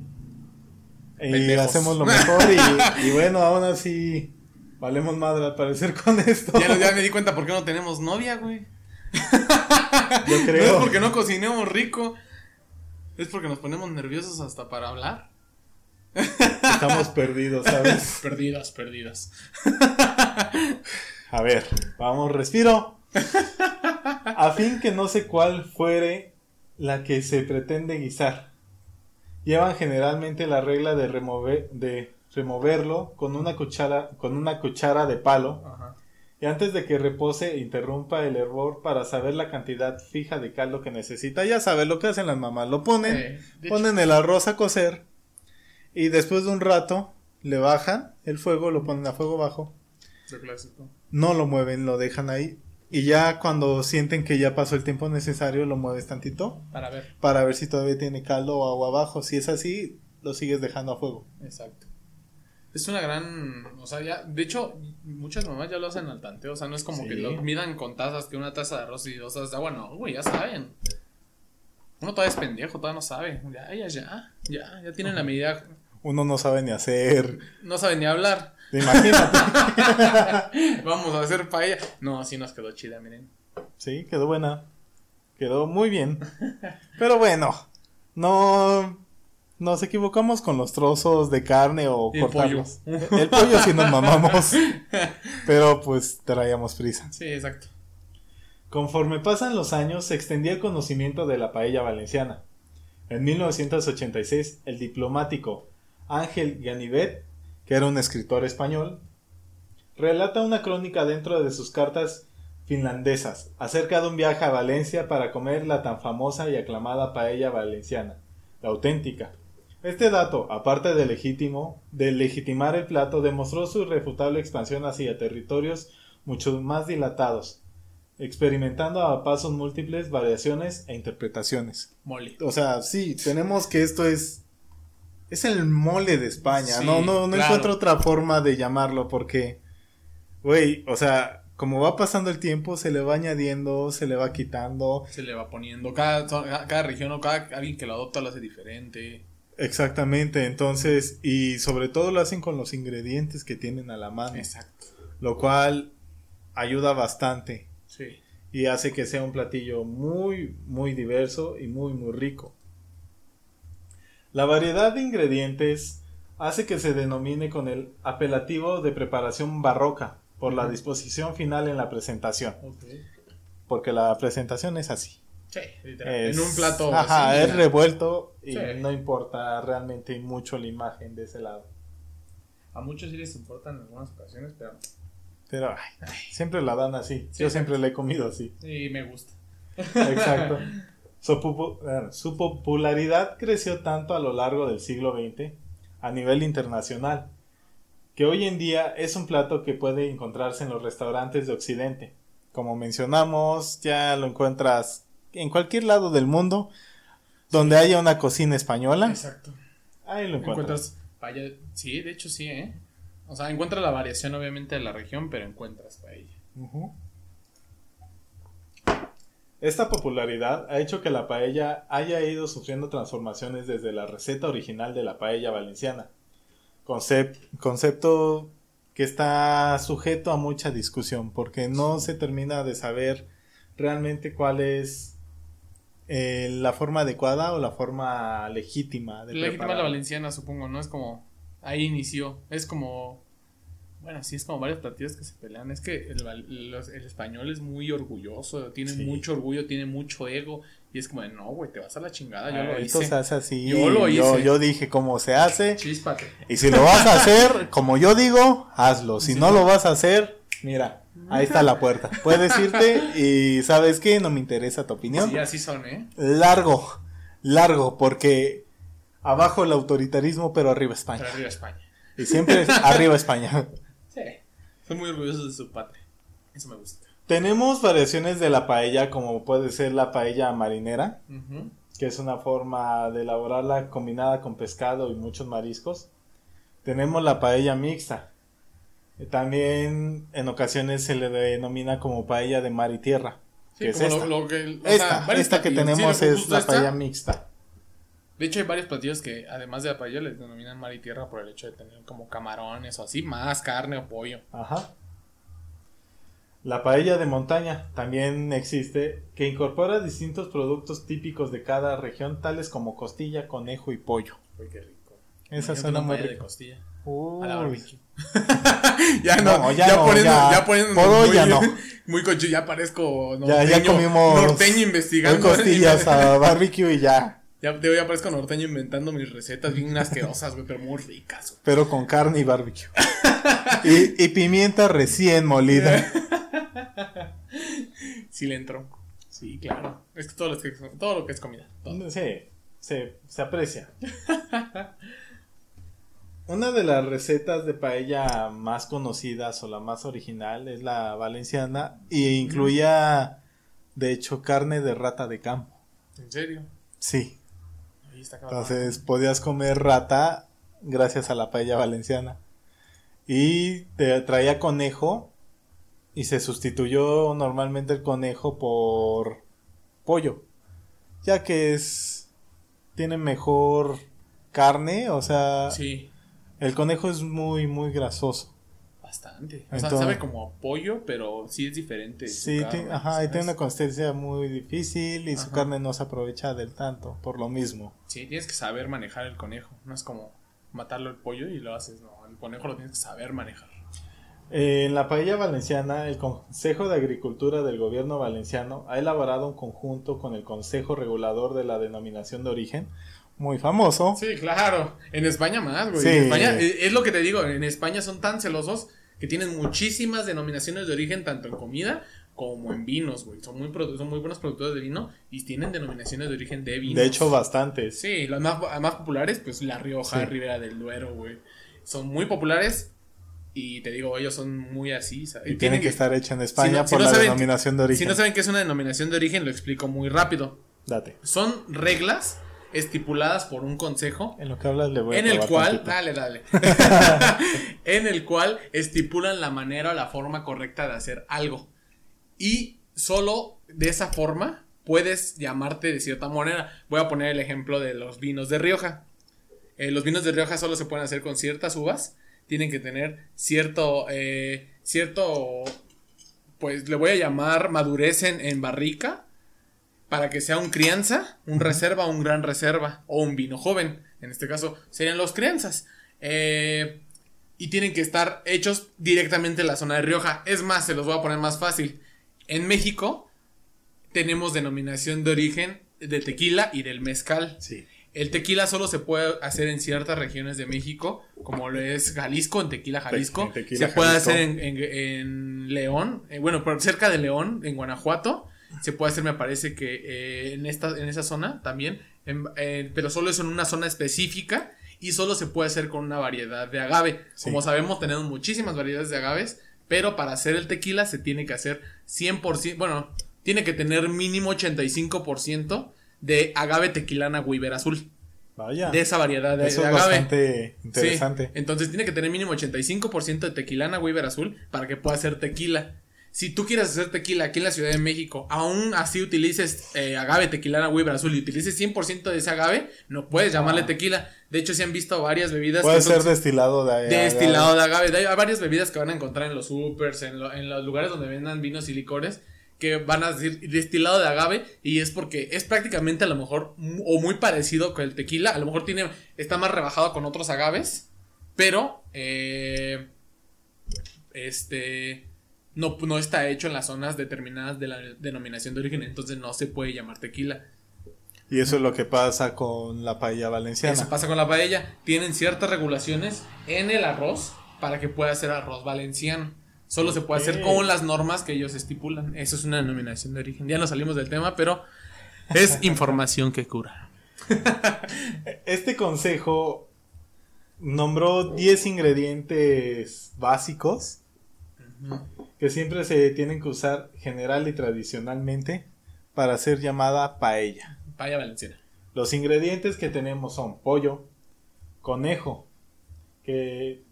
Y Pendejos. hacemos lo mejor y, y bueno, aún así valemos madre al parecer con esto. Ya, ya me di cuenta por qué no tenemos novia, güey. Yo No creo. es porque no cocinemos rico. Es porque nos ponemos nerviosos hasta para hablar. Estamos perdidos, ¿sabes? Perdidas, perdidas. A ver, vamos, respiro. A fin que no sé cuál fuere la que se pretende guisar. Llevan generalmente la regla de remover, de removerlo con una cuchara, con una cuchara de palo Ajá. y antes de que repose interrumpa el hervor para saber la cantidad fija de caldo que necesita. Ya sabes lo que hacen las mamás, lo ponen, Eh, ponen el arroz a cocer y después de un rato le bajan el fuego, lo ponen a fuego bajo, hecho, lo clásico. no lo mueven, lo dejan ahí y ya cuando sienten que ya pasó el tiempo necesario lo mueves tantito Para ver. para ver si todavía tiene caldo o agua abajo. Si es así, lo sigues dejando a fuego. Exacto. Es una gran, o sea, ya, de hecho, muchas mamás ya lo hacen al tanteo, o sea, no es como Sí. que lo midan con tazas, que una taza de arroz y dos tazas de agua, no, güey, ya saben. Uno todavía es pendejo, todavía no sabe. Ya, ya, ya, ya, ya tienen la medida, Uno no sabe ni hacer. no saben ni hablar. Imagínate. Vamos a hacer paella. No, así nos quedó chida, miren. sí, quedó buena. Quedó muy bien. Pero bueno, no nos equivocamos con los trozos de carne o el cortarlos. El pollo sí nos mamamos. Pero pues traíamos prisa. Sí, exacto. Conforme pasan los años, se extendía el conocimiento de la paella valenciana. En 1986, el diplomático Ángel Ganivet, que era un escritor español, relata una crónica dentro de sus cartas finlandesas acerca de un viaje a Valencia para comer la tan famosa y aclamada paella valenciana, la auténtica. Este dato, aparte de legítimo, de legitimar el plato, demostró su irrefutable expansión hacia territorios mucho más dilatados, experimentando a pasos múltiples variaciones e interpretaciones. Mole. O sea, sí, tenemos que esto es es el mole de España. Sí, no, no, no claro. encuentro otra forma de llamarlo porque, güey, o sea, como va pasando el tiempo, se le va añadiendo, se le va quitando. Se le va poniendo. Cada, cada región o cada alguien que lo adopta lo hace diferente. Exactamente, entonces, y sobre todo lo hacen con los ingredientes que tienen a la mano, Exacto. lo cual ayuda bastante Sí. y hace que sea un platillo muy, muy diverso y muy, muy rico. La variedad de ingredientes hace que se denomine con el apelativo de preparación barroca por la disposición final en la presentación, porque la presentación es así. Sí. Es- en un plato. Ajá, es revuelto y Sí. no importa realmente mucho la imagen de ese lado. A muchos sí les importan en algunas ocasiones, pero Pero ay, siempre la dan así. Sí, Yo siempre la he comido así. sí me gusta. Exacto. Su popularidad creció tanto a lo largo del siglo XX a nivel internacional que hoy en día es un plato que puede encontrarse en los restaurantes de Occidente. Como mencionamos, ya lo encuentras en cualquier lado del mundo donde haya una cocina española. Exacto. Ahí lo encuentras. Sí, de hecho sí, ¿eh? O sea, encuentras la variación obviamente de la región, pero encuentras paella. Esta popularidad ha hecho que la paella haya ido sufriendo transformaciones desde la receta original de la paella valenciana. Concep- concepto que está sujeto a mucha discusión porque no se termina de saber realmente cuál es eh, la forma adecuada o la forma legítima de La legítima la valenciana, supongo, ¿no? Es como. Ahí inició. Es como. Bueno, sí, es como varios platillos que se pelean. Es que el, val- los- el español es muy orgulloso, tiene Sí. mucho orgullo, tiene mucho ego. Y es como de, no, güey, te vas a la chingada, yo Ah, lo Esto hice. se hace así. Yo lo hice. yo dije cómo se hace. Chíspate. Y si lo vas a hacer, como yo digo, hazlo. Si Sí. no lo vas a hacer, mira, ahí está la puerta. Puedes irte y sabes qué, no me interesa tu opinión. Sí, así son, ¿eh? Largo, largo, porque abajo el autoritarismo, pero arriba España. Pero arriba España. Y siempre es arriba España. Sí. Son muy orgullosos de su patria. Eso me gusta. Tenemos variaciones de la paella, como puede ser la paella marinera, que es una forma de elaborarla combinada con pescado y muchos mariscos. Tenemos la paella mixta. Eh, También en ocasiones se le denomina como paella de mar y tierra. Sí, que es esta. lo, lo que. esta, sea, varios esta que tenemos Sí, es la esta. paella mixta. De hecho, hay varios platillos que, además de la paella, les denominan mar y tierra por el hecho de tener como camarones o así, más carne o pollo. Ajá. La paella de montaña también existe, que incorpora distintos productos típicos de cada región, tales como costilla, conejo y pollo. Uy, qué rico. Esa suena muy de costilla. A la barbecue. ya no, No, ya, ya no, poniendo, ya. ya poniendo muy, ya no. muy cochi, ya parezco Ya, norteño, ya comimos norteño investigando. costillas a barbecue y ya. Ya, yo ya parezco norteño inventando mis recetas bien asquerosas, güey, pero muy ricas, güey. Pero con carne y barbecue. y, y pimienta recién molida. Sí le entró. Sí, claro. Es que todo lo que, todo lo que es comida. todo. Sí, se, se aprecia. Una de las recetas de paella más conocidas o la más original es la valenciana y incluía, de hecho, carne de rata de campo. ¿En serio? Sí, Ahí está entonces podías comer rata gracias a la paella valenciana. Y te traía conejo y se sustituyó normalmente el conejo por pollo, ya que es tiene mejor carne, o sea, Sí, el conejo es muy muy grasoso. bastante. O sea, sabe como a pollo, pero sí es diferente. Sí, carne, ajá, y tiene una consistencia muy difícil y su carne no se aprovecha del tanto, por lo mismo. Sí, tienes que saber manejar el conejo. No es como matarlo el pollo y lo haces. No, el conejo lo tienes que saber manejar. Eh, En la paella valenciana, el Consejo de Agricultura del Gobierno Valenciano ha elaborado un conjunto con el Consejo Regulador de la Denominación de Origen, muy famoso. Sí, claro. En España más, güey. Sí. En España, eh, es lo que te digo, en España son tan celosos que tienen muchísimas denominaciones de origen, tanto en comida como en vinos, güey. Son muy, son muy buenos productores de vino y tienen denominaciones de origen de vinos. De hecho, bastantes. Sí, las más, más populares, pues La Rioja, Sí. Ribera del Duero, güey. Son muy populares y te digo, ellos son muy así. ¿sabes? Y tienen que estar hechas en España si no- si por no la saben- denominación de origen. Si no saben qué es una denominación de origen, lo explico muy rápido. Date. Son reglas estipuladas por un consejo En lo que hablas le voy a en el cual, dale, dale, en el cual estipulan la manera o la forma correcta de hacer algo. Y solo de esa forma puedes llamarte de cierta manera. Voy a poner el ejemplo de los vinos de Rioja. Eh, los vinos de Rioja solo se pueden hacer con ciertas uvas. Tienen que tener cierto, eh, cierto, pues le voy a llamar madurez en, en barrica para que sea un crianza, un reserva, un gran reserva o un vino joven. En este caso serían los crianzas. Eh, y tienen que estar hechos directamente en la zona de Rioja. Es más, se los voy a poner más fácil. En México tenemos denominación de origen del tequila y del mezcal. Sí. El tequila solo se puede hacer en ciertas regiones de México, como lo es Jalisco, en Tequila, Jalisco. en Tequila, se puede Jalisco. hacer en, en- en León, eh, bueno, por cerca de León, en Guanajuato. Se puede hacer, me parece que eh, en, esta, en esa zona también, en- eh, pero solo es en una zona específica y solo se puede hacer con una variedad de agave. Sí. Como sabemos, tenemos muchísimas variedades de agaves, pero para hacer el tequila se tiene que hacer 100%, bueno, tiene que tener mínimo 85% de agave tequilana Weaver azul Vaya. de esa variedad de, Eso de es agave. bastante Sí, interesante. Entonces tiene que tener mínimo 85% de tequilana Weaver azul para que pueda hacer tequila. Si tú quieres hacer tequila aquí en la Ciudad de México, aún así utilices eh, agave tequilana Weaver azul y utilices 100% de ese agave, no puedes llamarle tequila. De hecho, se han visto varias bebidas Puede que son ser destilado de, de destilado de agave. Hay varias bebidas que van a encontrar en los supers, en, lo- en los lugares donde vendan vinos y licores, que van a decir destilado de agave y es porque es prácticamente a lo mejor o muy parecido con el tequila. A lo mejor tiene está más rebajado con otros agaves, pero eh, este no, no está hecho en las zonas determinadas de la denominación de origen, entonces no se puede llamar tequila. Y eso es lo que pasa con la paella valenciana. Eso pasa con la paella. Tienen ciertas regulaciones en el arroz para que pueda ser arroz valenciano. Solo se puede hacer con las normas que ellos estipulan. Eso es una denominación de origen. Ya nos salimos del tema, pero es información que cura. Este consejo nombró 10 ingredientes básicos que siempre se tienen que usar general y tradicionalmente para ser llamada paella. Paella valenciana. Los ingredientes que tenemos son pollo, conejo, que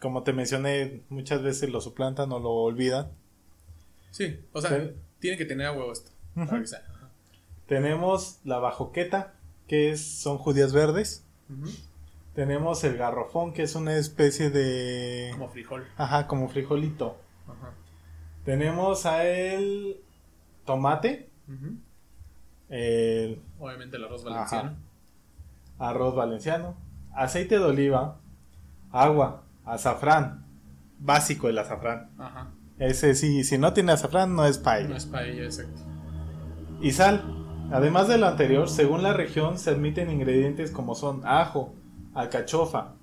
como te mencioné muchas veces lo suplantan o lo olvidan. Sí, o sea, Pero- tiene que tener a huevo esto. para Ujú. que sea. Ajá. Tenemos la bajoqueta, que es, son judías verdes. Ujú. Tenemos el garrofón, que es una especie de... Como frijol. Ajá, como frijolito. Ajá. Tenemos a el tomate, Ujú. el Obviamente el arroz valenciano. arroz valenciano, aceite de oliva, agua, azafrán. Básico el azafrán. Ajá. Ese sí, si no tiene azafrán no es paella. No es paella, exacto. Y sal. Además de lo anterior, según la región se admiten ingredientes como son ajo, alcachofa,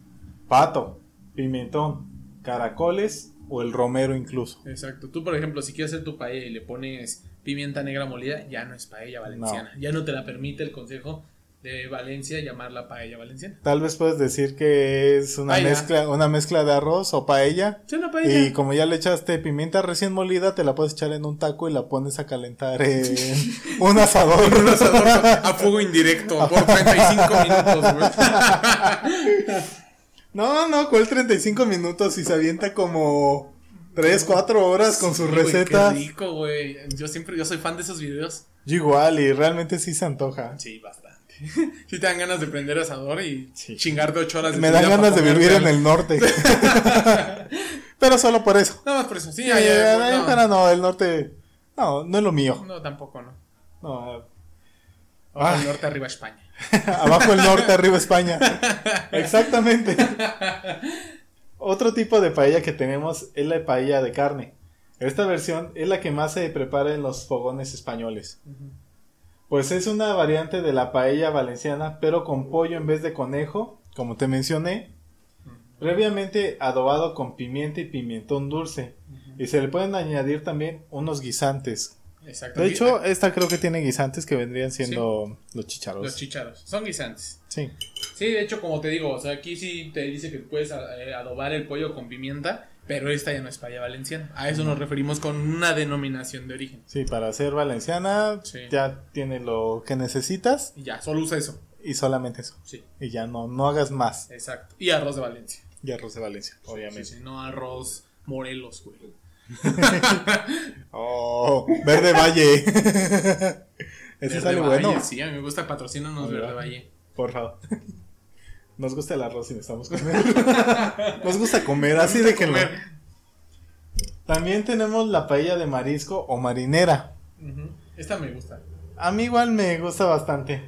pato, pimentón, caracoles o el romero incluso. Exacto. Tú, por ejemplo, si quieres hacer tu paella y le pones pimienta negra molida, ya no es paella valenciana. Ya no te la permite el consejo de Valencia llamarla paella valenciana. Tal vez puedes decir que es una Paella. mezcla, una mezcla de arroz o paella. Sí, una paella. Y como ya le echaste pimienta recién molida, te la puedes echar en un taco y la pones a calentar en un asador. Un asador a fuego indirecto por 35 minutos. No, no, ¿cuál 35 minutos? Y se avienta como 3, 4 horas con sus Sí, recetas. Qué rico, güey. Yo siempre, yo soy fan de esos videos. Yo igual, y realmente sí se antoja. Sí, bastante. Sí te dan ganas de prender asador y Sí. chingarte ocho horas de Me dan ganas de vivir en el norte. Pero solo por eso. Nada más por eso. Sí, Eh, ya, ya, eh, no. Pero no, el norte. No, no es lo mío. No, tampoco, no. No, Abajo Ah. el norte, arriba España. Abajo el norte, arriba España. Exactamente. Otro tipo de paella que tenemos es la paella de carne. Esta versión es la que más se prepara en los fogones españoles. Pues es una variante de la paella valenciana, pero con pollo en vez de conejo, como te mencioné, previamente adobado con pimienta y pimentón dulce. Y se le pueden añadir también unos guisantes. Exacto. De hecho, esta creo que tiene guisantes que vendrían siendo los los chicharos. chicharos. Son guisantes. Sí. Sí, de hecho, como te digo, o sea, aquí sí te dice que puedes eh, adobar el pollo con pimienta, pero esta ya no es paella valenciana. A eso nos referimos con una denominación de origen. Sí, para ser valenciana Sí. ya tiene lo que necesitas Y ya, solo usa eso. y solamente eso. Sí, Y ya no, no hagas más. exacto. Y arroz de Valencia. Y arroz de Valencia, obviamente. Sí, no arroz Morelos, güey. Oh, Verde Valle. Ese Verde sale Valle, bueno. Sí, a mí me gusta patrocínanos. Verde Valle. Por favor. Nos gusta el arroz y necesitamos comer. Nos gusta comer, así de que. También tenemos la paella de marisco o marinera. Esta me gusta. A mí igual me gusta bastante.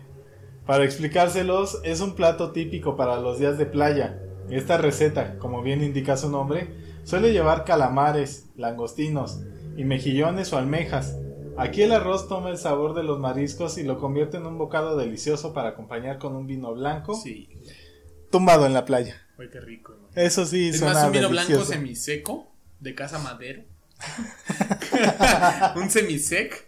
Para explicárselos, es un plato típico para los días de playa. Esta receta, como bien indica su nombre, suele llevar calamares, langostinos y mejillones o almejas. Aquí el arroz toma el sabor de los mariscos y lo convierte en un bocado delicioso para acompañar con un vino blanco Sí. Tumbado en la playa. Uy, qué rico. güey. Eso sí, Es suena más, un vino blanco semiseco de Casa Madero. un semisec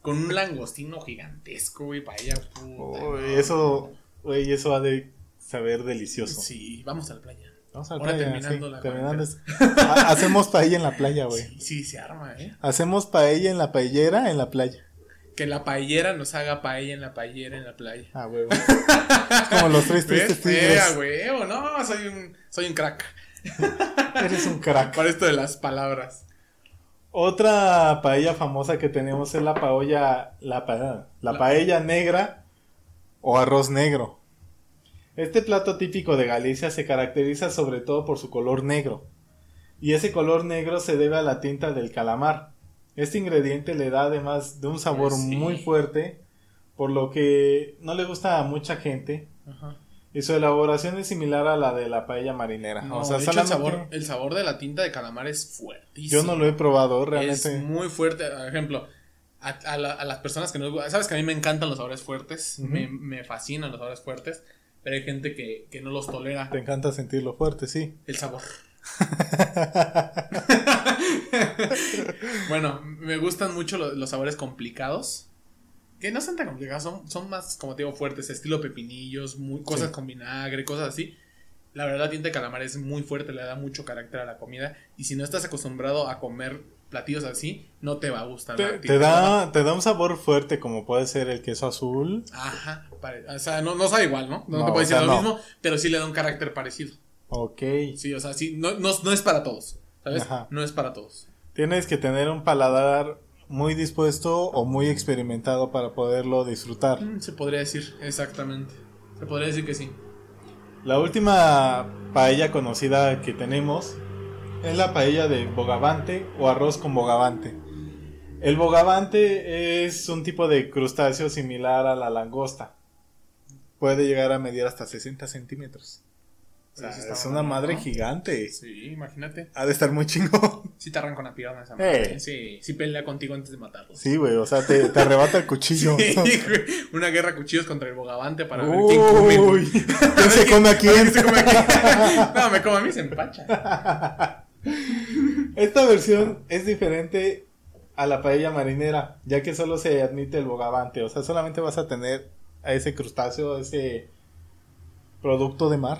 con un langostino gigantesco, güey, para ella. puta, Uy, no. eso, güey, eso ha de saber delicioso. Sí, vamos a la playa. Vamos a la Ahora playa, terminando sí, la terminando es- Ha- Hacemos paella en la playa, güey. Sí, sí, se arma, ¿eh? Hacemos paella en la paellera en la playa. Que la paellera nos haga paella en la paellera en la playa. Ah, huevo. es como los tres tristes tigres. huevo, no, soy un, soy un crack. Eres un crack. Para esto de las palabras. Otra paella famosa que tenemos es la paella, la, pa- la La- paella negra o arroz negro. Este plato típico de Galicia se caracteriza sobre todo por su color negro. Y ese color negro se debe a la tinta del calamar. Este ingrediente le da además de un sabor Sí. muy fuerte, por lo que no le gusta a mucha gente. Ajá. Y su elaboración es similar a la de la paella marinera. No, o sea, de hecho, el sabor, el sabor de la tinta de calamar es fuertísimo. yo no lo he probado realmente. Es muy fuerte. Por ejemplo, a, a la- a las personas que no. Sabes que a mí me encantan los sabores fuertes. Me, me fascinan los sabores fuertes. Pero hay gente que, que no los tolera. Te encanta sentirlo fuerte, sí. El sabor. bueno, me gustan mucho lo- los sabores complicados. Que no son tan complicados, son, son más, como te digo, fuertes, estilo pepinillos, muy, cosas Sí. con vinagre, cosas así. La verdad, tinta de calamar es muy fuerte, le da mucho carácter a la comida. Y si no estás acostumbrado a comer platillos así, no te va a gustar. Te, da, te da un sabor fuerte como puede ser el queso azul. Ajá, pare- o sea, no, no sabe igual, ¿no? No, No, te puedo o decir sea, lo no. mismo, pero sí le da un carácter parecido. Ok. Sí, o sea, sí, no, no, no es para todos, ¿sabes? Ajá. No es para todos. Tienes que tener un paladar muy dispuesto o muy experimentado para poderlo disfrutar. Mm, Se podría decir, exactamente. Se podría decir que sí. La última paella conocida que tenemos es la paella de bogavante o arroz con bogavante. El bogavante es un tipo de crustáceo similar a la langosta. Puede llegar a medir hasta 60 centímetros. O sea, Sí, sí es una madre ¿no? gigante. Sí, imagínate. Ha de estar muy chingón. Si te arranca una pierna esa Eh. madre. Sí, sí pelea contigo antes de matarlo. Sí, güey, o sea, te, te arrebata el cuchillo. Sí, güey. Una guerra a cuchillos contra el bogavante para ver quién come. Uy, ¿quién se come a quién? ¿Quién se come a quién? No, me como a mí se empacha. Esta versión es diferente a la paella marinera, ya que solo se admite el bogavante, o sea, solamente vas a tener a ese crustáceo, ese producto de mar,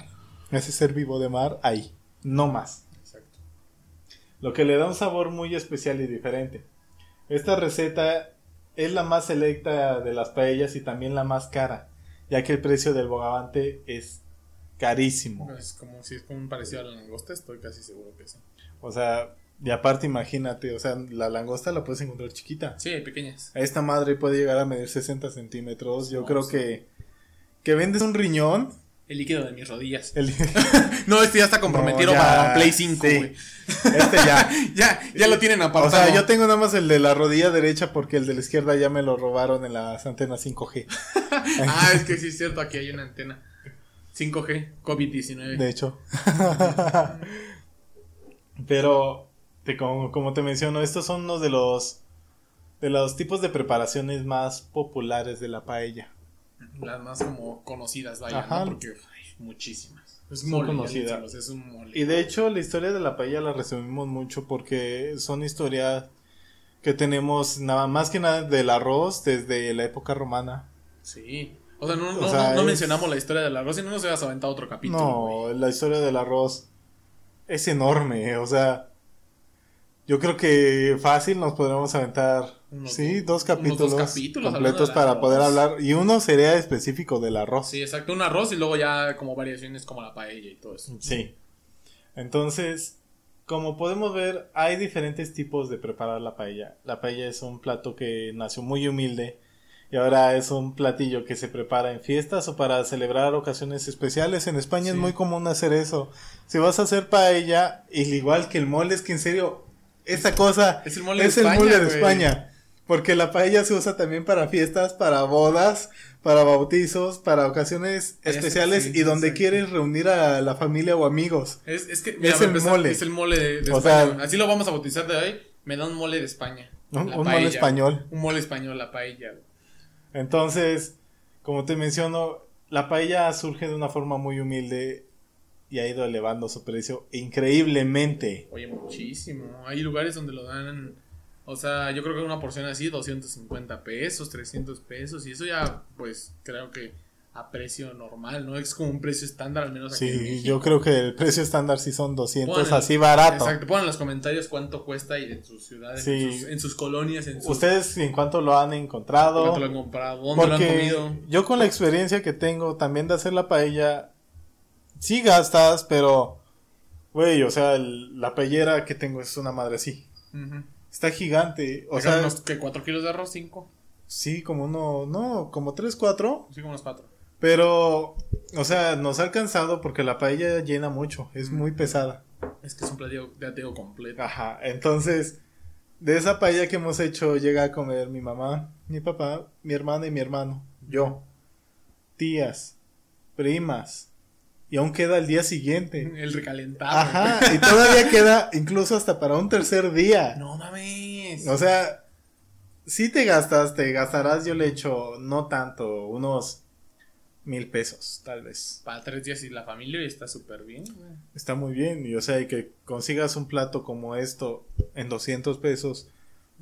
ese ser vivo de mar ahí, no más. Exacto. Lo que le da un sabor muy especial y diferente. Esta receta es la más selecta de las paellas y también la más cara, ya que el precio del bogavante es carísimo. Es como si es como un parecido a la langosta, estoy casi seguro que sí. O sea, y aparte imagínate, o sea, la langosta la puedes encontrar chiquita. Sí, pequeñas. Esta madre puede llegar a medir 60 centímetros. Yo No, creo sí. que, que vendes un riñón. El líquido de mis rodillas. el- No, este ya está comprometido No, ya, para Play 5, sí. güey. este ya. Ya, ya lo tienen O apartado. sea, yo tengo nada más el de la rodilla derecha porque el de la izquierda ya me lo robaron en las antenas 5G. Ah, es que sí es cierto, aquí hay una antena. 5G, COVID-19. De hecho. Pero, te, como, como te menciono, estos son uno de los de los tipos de preparaciones más populares de la paella. Las más como conocidas, vaya. ¿no? Porque hay muchísimas. Es Muy conocida. decimos, Es un mole. Y de hecho, la historia de la paella la resumimos mucho porque son historias que tenemos nada más que nada del arroz desde la época romana. Sí. O sea, no, O no, sea, no- no es- mencionamos la historia del arroz y no nos habías aventado otro capítulo. No, la historia del arroz es enorme, o sea, yo creo que fácil nos podremos aventar, Unos sí, dos- capítulos, dos capítulos completos para arroz. poder hablar y uno sería específico del arroz. Sí, exacto. Un arroz y luego ya como variaciones como la paella y todo eso. Sí. Entonces, como podemos ver, hay diferentes tipos de preparar la paella. La paella es un plato que nació muy humilde y ahora es un platillo que se prepara en fiestas o para celebrar ocasiones especiales. En España es muy común hacer eso. Si vas a hacer paella, igual que el mole, es que en serio, esta cosa Es el mole de es el mole de. España. Porque la paella se usa también para fiestas, para bodas, para bautizos, para ocasiones Es- especiales sí, y donde exacto. quieres reunir a la familia o amigos. Es, es que Es para el empezar, mole. Es el mole de, de O España. sea- Así lo vamos a bautizar de hoy. Me da un mole de España. Un- mole español. Un mole español, la paella. Entonces, como te menciono, la paella surge de una forma muy humilde y ha ido elevando su precio increíblemente. Oye, muchísimo. Hay lugares donde lo dan. O sea, yo creo que una porción así, 250 pesos, 300 pesos. Y eso ya, pues, creo que a precio normal, ¿no? Es como un precio estándar, al menos aquí en Sí, México. yo creo que el precio estándar sí son 200, Pongan- así barato. Exacto, pongan en los comentarios cuánto cuesta y en sus ciudades, Sí. en, sus, en sus colonias, en sus. ¿Ustedes en cuánto lo han encontrado? ¿Cuánto lo han comprado? ¿Dónde lo han comido? yo con la experiencia que tengo también de hacer la paella, sí gastas, pero, güey, o sea, el- la paellera que tengo es una madre así. Ujú. Está gigante, o sea, unos, ¿qué? ¿4 kilos de arroz? ¿5? sí, como uno, no, como 3, 4, Sí, como unos 4. pero, o sea, nos ha alcanzado porque la paella llena mucho, es muy pesada. Es que es un platillo de ateo completo. Ajá, entonces, de esa paella que hemos hecho llega a comer mi mamá, mi papá, mi hermana y mi hermano, yo, tías, primas, y aún queda el día siguiente. El recalentado. Ajá, y todavía queda incluso hasta para un tercer día. No mames. O sea, si te gastas, te gastarás, yo le echo no tanto, unos mil pesos, tal vez. Para tres días y la familia y está súper bien, güey. Está muy bien, y o sea, y que consigas un plato como esto en 200 pesos,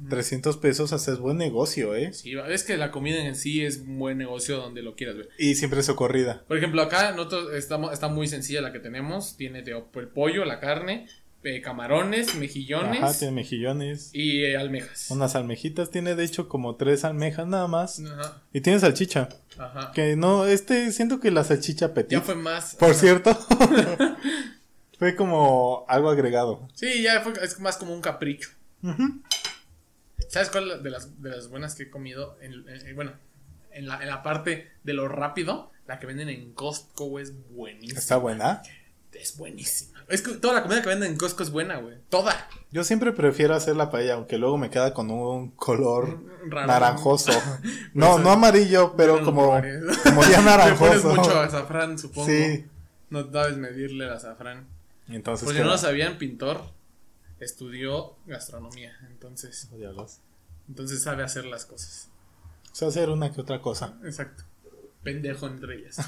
300 pesos, haces buen negocio, ¿eh? Sí, es que la comida en sí es un buen negocio donde lo quieras ver. Y siempre socorrida. Por ejemplo, acá nosotros estamos, está muy sencilla la que tenemos. Tiene de- el pollo, la carne, eh, camarones, mejillones Ajá, tiene mejillones. y eh, almejas. Unas almejitas, tiene de hecho como tres almejas nada más. Ajá, Y tiene salchicha. ajá. Que no, este, siento que la salchicha petit. Ya fue más. Por cierto. fue como algo agregado. Sí, ya fue, es más como un capricho. Ujú. ¿Sabes cuál de las, de las buenas que he comido? En, en- bueno, en la, en la parte de lo rápido, la que venden en Costco, es buenísima. Está buena. Es buenísima. Es que toda la comida que venden en Costco es buena, güey. Toda. Yo siempre prefiero hacer la paella, aunque luego me queda con un color Raro. naranjoso. No, Pues, no amarillo, pero como, como ya Le pones naranjoso. mucho azafrán, supongo. Sí. No sabes medirle el azafrán. Entonces, Pues ¿qué si no lo sabían, pintor estudió gastronomía. Entonces, Oh, diablos. entonces sabe hacer las cosas. Sea, hacer una que otra cosa. Exacto. Pendejo entre ellas.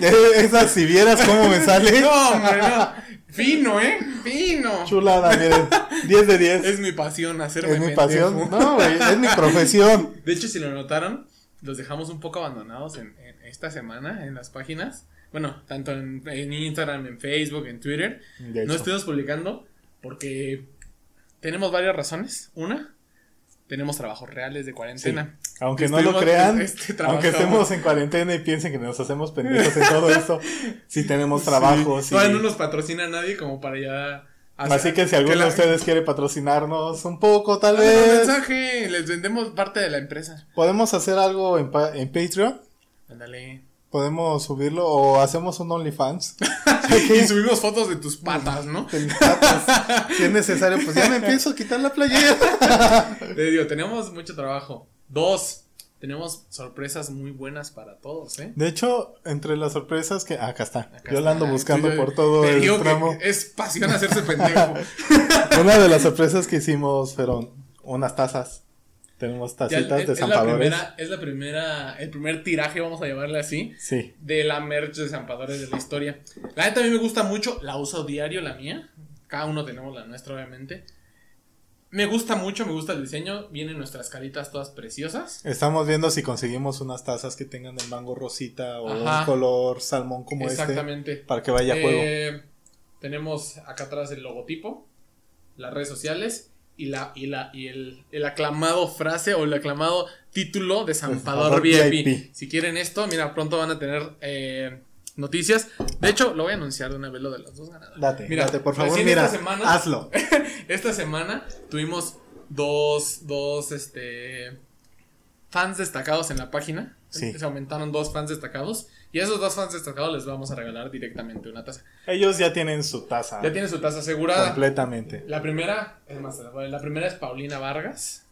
Eh, Esa, si vieras cómo me sale. no, hombre, no. Fino, ¿eh? Fino. Chulada, miren. 10 de 10. Es mi pasión hacerme Es mi pendejo. pasión. No, güey, es mi profesión. De hecho, si lo notaron, los dejamos un poco abandonados en, en esta semana en las páginas. Bueno, tanto en, en Instagram, en Facebook, en Twitter. No estuvimos publicando porque tenemos varias razones. Una, tenemos trabajos reales de cuarentena. Aunque Que no lo crean, este, aunque estemos en cuarentena y piensen que nos hacemos pendejos en todo esto, sí tenemos trabajos. Sí. Todavía no nos patrocina nadie como para ya. hacer- Así que si alguno la- de ustedes quiere patrocinarnos un poco, tal Mándanos un vez mensaje, les vendemos parte de la empresa. podemos hacer algo en, pa- en Patreon. Ándale. Podemos subirlo o hacemos un OnlyFans. Y subimos fotos de tus patas, ¿no? De mis patas. si es necesario, pues ya me empiezo a quitar la playera. Te digo, tenemos mucho trabajo. Dos, tenemos sorpresas muy buenas para todos, ¿eh? De hecho, entre las sorpresas que. acá está. Acá Yo la ando buscando por todo te el digo que tramo. Es pasión hacerse pendejo. Una de las sorpresas que hicimos fueron unas tazas. Tenemos tacitas es, de es la zampadores. primera, es la primera, el primer tiraje, vamos a llamarle así, Sí. de la merch de zampadores de la historia. La neta a mí me gusta mucho, la uso diario, la mía. Cada uno tenemos la nuestra, obviamente. Me gusta mucho, me gusta el diseño. Vienen nuestras caritas todas preciosas. Estamos viendo si conseguimos unas tazas que tengan el mango rosita o Ajá. un color salmón como este. Exactamente. Para que vaya a juego. Eh, tenemos acá atrás el logotipo, las redes sociales y la y la y el, el aclamado frase o el aclamado título de Zampador VIP. VIP. Si quieren esto, mira, pronto van a tener eh, noticias. De hecho, lo voy a anunciar de una vez lo de las dos ganadoras. Date, Mira, date, por favor, mira. esta semana- Hazlo. Esta semana tuvimos dos, dos, este, fans destacados en la página. Sí. Se aumentaron dos fans destacados. Y a esos dos fans destacados les vamos a regalar directamente una taza. Ellos ya tienen su taza. Ya tiene su taza asegurada. completamente. La primera, es más, la primera es Paulina Vargas.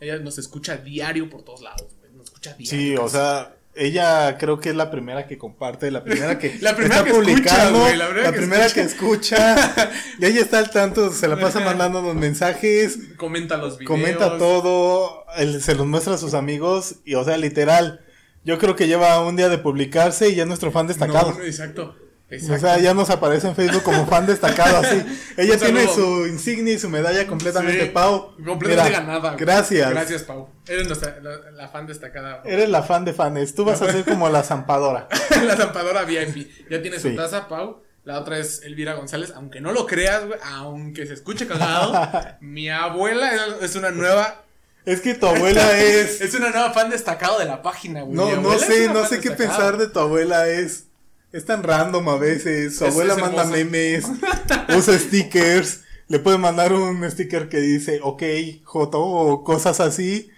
Ella nos escucha diario por todos lados, güey. Nos escucha diario. Sí, o sea, ella creo que es la primera que comparte, la primera que La primera está que escucha, publicando, güey, la primera que primera que escucha. y ella está al tanto, se la pasa mandando los mensajes, Comenta los videos. comenta todo, él se los muestra a sus amigos y o sea, literal, yo creo que lleva un día de publicarse y ya es nuestro fan destacado. No, exacto. O sea, ya nos aparece en Facebook como fan destacado así. Ella Un tiene saludo. su insignia y su medalla completamente, Sí, Pau. Completamente Mira, ganada. Gracias. Gracias, Pau. Eres nuestra, la, la fan destacada. Eres la fan de fans. Tú vas a ser como la zampadora. la zampadora VIP. Ya tiene su Sí. taza, Pau. La otra es Elvira González. Aunque no lo creas, güey. Aunque se escuche cagado. mi abuela es una nueva. Es que tu abuela es. Es una nueva fan destacado de la página, güey. No, no sé, no sé qué pensar de tu abuela. Es. Es tan random a veces. Su Es- abuela es manda memes. usa stickers. Le puede mandar un sticker que dice, ok, Joto, o cosas así.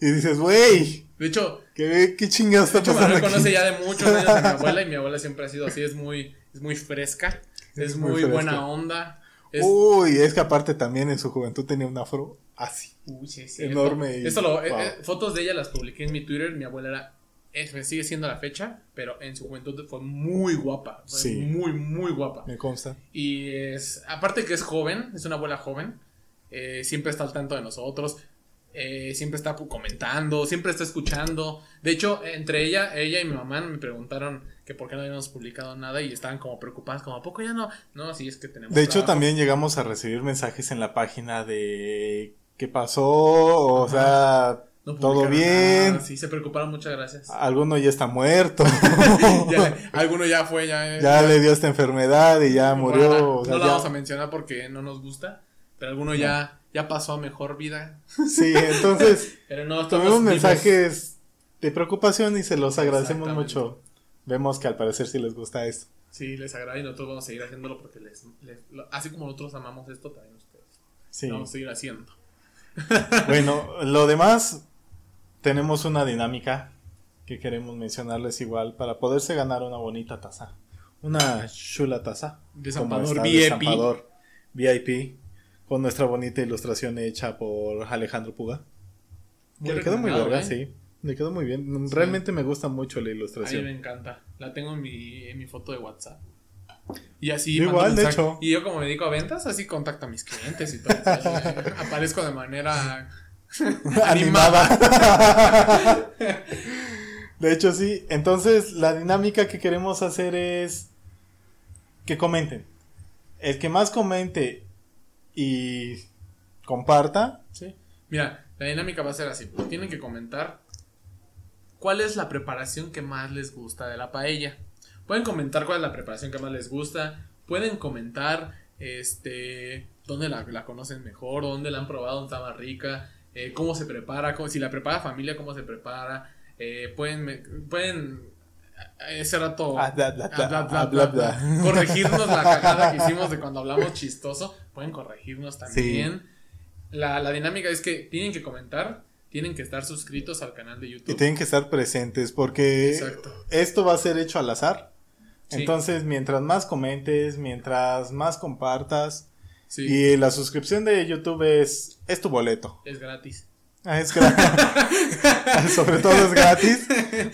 Y dices, wey, De hecho, ¿qué, qué chingados está pasando aquí? conoce ya de muchos años a mi abuela. Y mi abuela siempre ha sido así. Es muy, es muy fresca. Es, Es muy muy, buena onda. Es, Uy, es que aparte también en su juventud tenía un afro así. Uy, sí, cierto. Enorme Esto lo, eh, wow. eh, fotos de ella las publiqué en mi Twitter. Mi abuela era. es- sigue siendo la fecha, pero en su juventud fue muy guapa. Fue Sí. Muy, muy guapa. Me consta. Y es. Aparte que es joven, es una abuela joven. eh, siempre está al tanto de nosotros. eh, siempre está comentando, siempre está escuchando. De hecho, entre ella, ella y mi mamá me preguntaron que por qué no habíamos publicado nada y estaban como preocupadas, como, ¿a poco ya no? No, sí, es que tenemos. De hecho, trabajo". también llegamos a recibir mensajes en la página de qué pasó, o sea, No todo bien, nada, sí, se preocuparon, muchas gracias. alguno ya está muerto, Ya le- alguno ya fue, ya. ya le dio esta enfermedad y ya murió. Bueno, o sea, no lo ya- vamos a mencionar porque no nos gusta, pero alguno ya, ya pasó a mejor vida. Sí, entonces Pero no, vivos. mensajes de preocupación y se los agradecemos mucho. Vemos que al parecer sí les gusta esto. Sí, les agrada y nosotros vamos a seguir haciéndolo porque les, les- así como nosotros amamos esto, también ustedes. Sí. Lo vamos a seguir haciendo. Bueno, lo demás, tenemos una dinámica que queremos mencionarles igual para poderse ganar una bonita taza. Una chula taza. De como Zampador esta, de VIP. VIP. Con nuestra bonita ilustración hecha por Alejandro Puga. Me quedó muy verga, ¿eh? sí. Le quedó muy bien. Realmente me gusta mucho la A mí ilustración. me encanta. La tengo en mi, en mi foto de WhatsApp. Y así Yo igual, de hecho. Y yo como me dedico a ventas, así contacto a mis clientes y todo. Aparezco de manera Animada. de hecho, sí. Entonces, la dinámica que queremos hacer es que comenten. El que más comente y comparta. Sí. Mira, la dinámica va a ser así. Tienen que comentar cuál es la preparación que más les gusta de la paella. Pueden comentar cuál es la preparación que más les gusta. Pueden comentar este dónde la, la conocen mejor, dónde la han probado, dónde está más rica, eh, cómo se prepara, cómo- si la prepara familia, cómo se prepara. Eh, pueden, pueden eh, ese rato corregirnos la cagada que hicimos de cuando hablamos chistoso. Pueden corregirnos también. La, la dinámica es que tienen que comentar, tienen que estar suscritos al canal de YouTube. Y tienen que estar presentes porque Exacto. esto va a ser hecho al azar. Sí. Entonces, mientras más comentes, mientras más compartas. Sí, Y la suscripción de YouTube es, es tu boleto. es gratis. Ah, Es gratis. Sobre todo es gratis.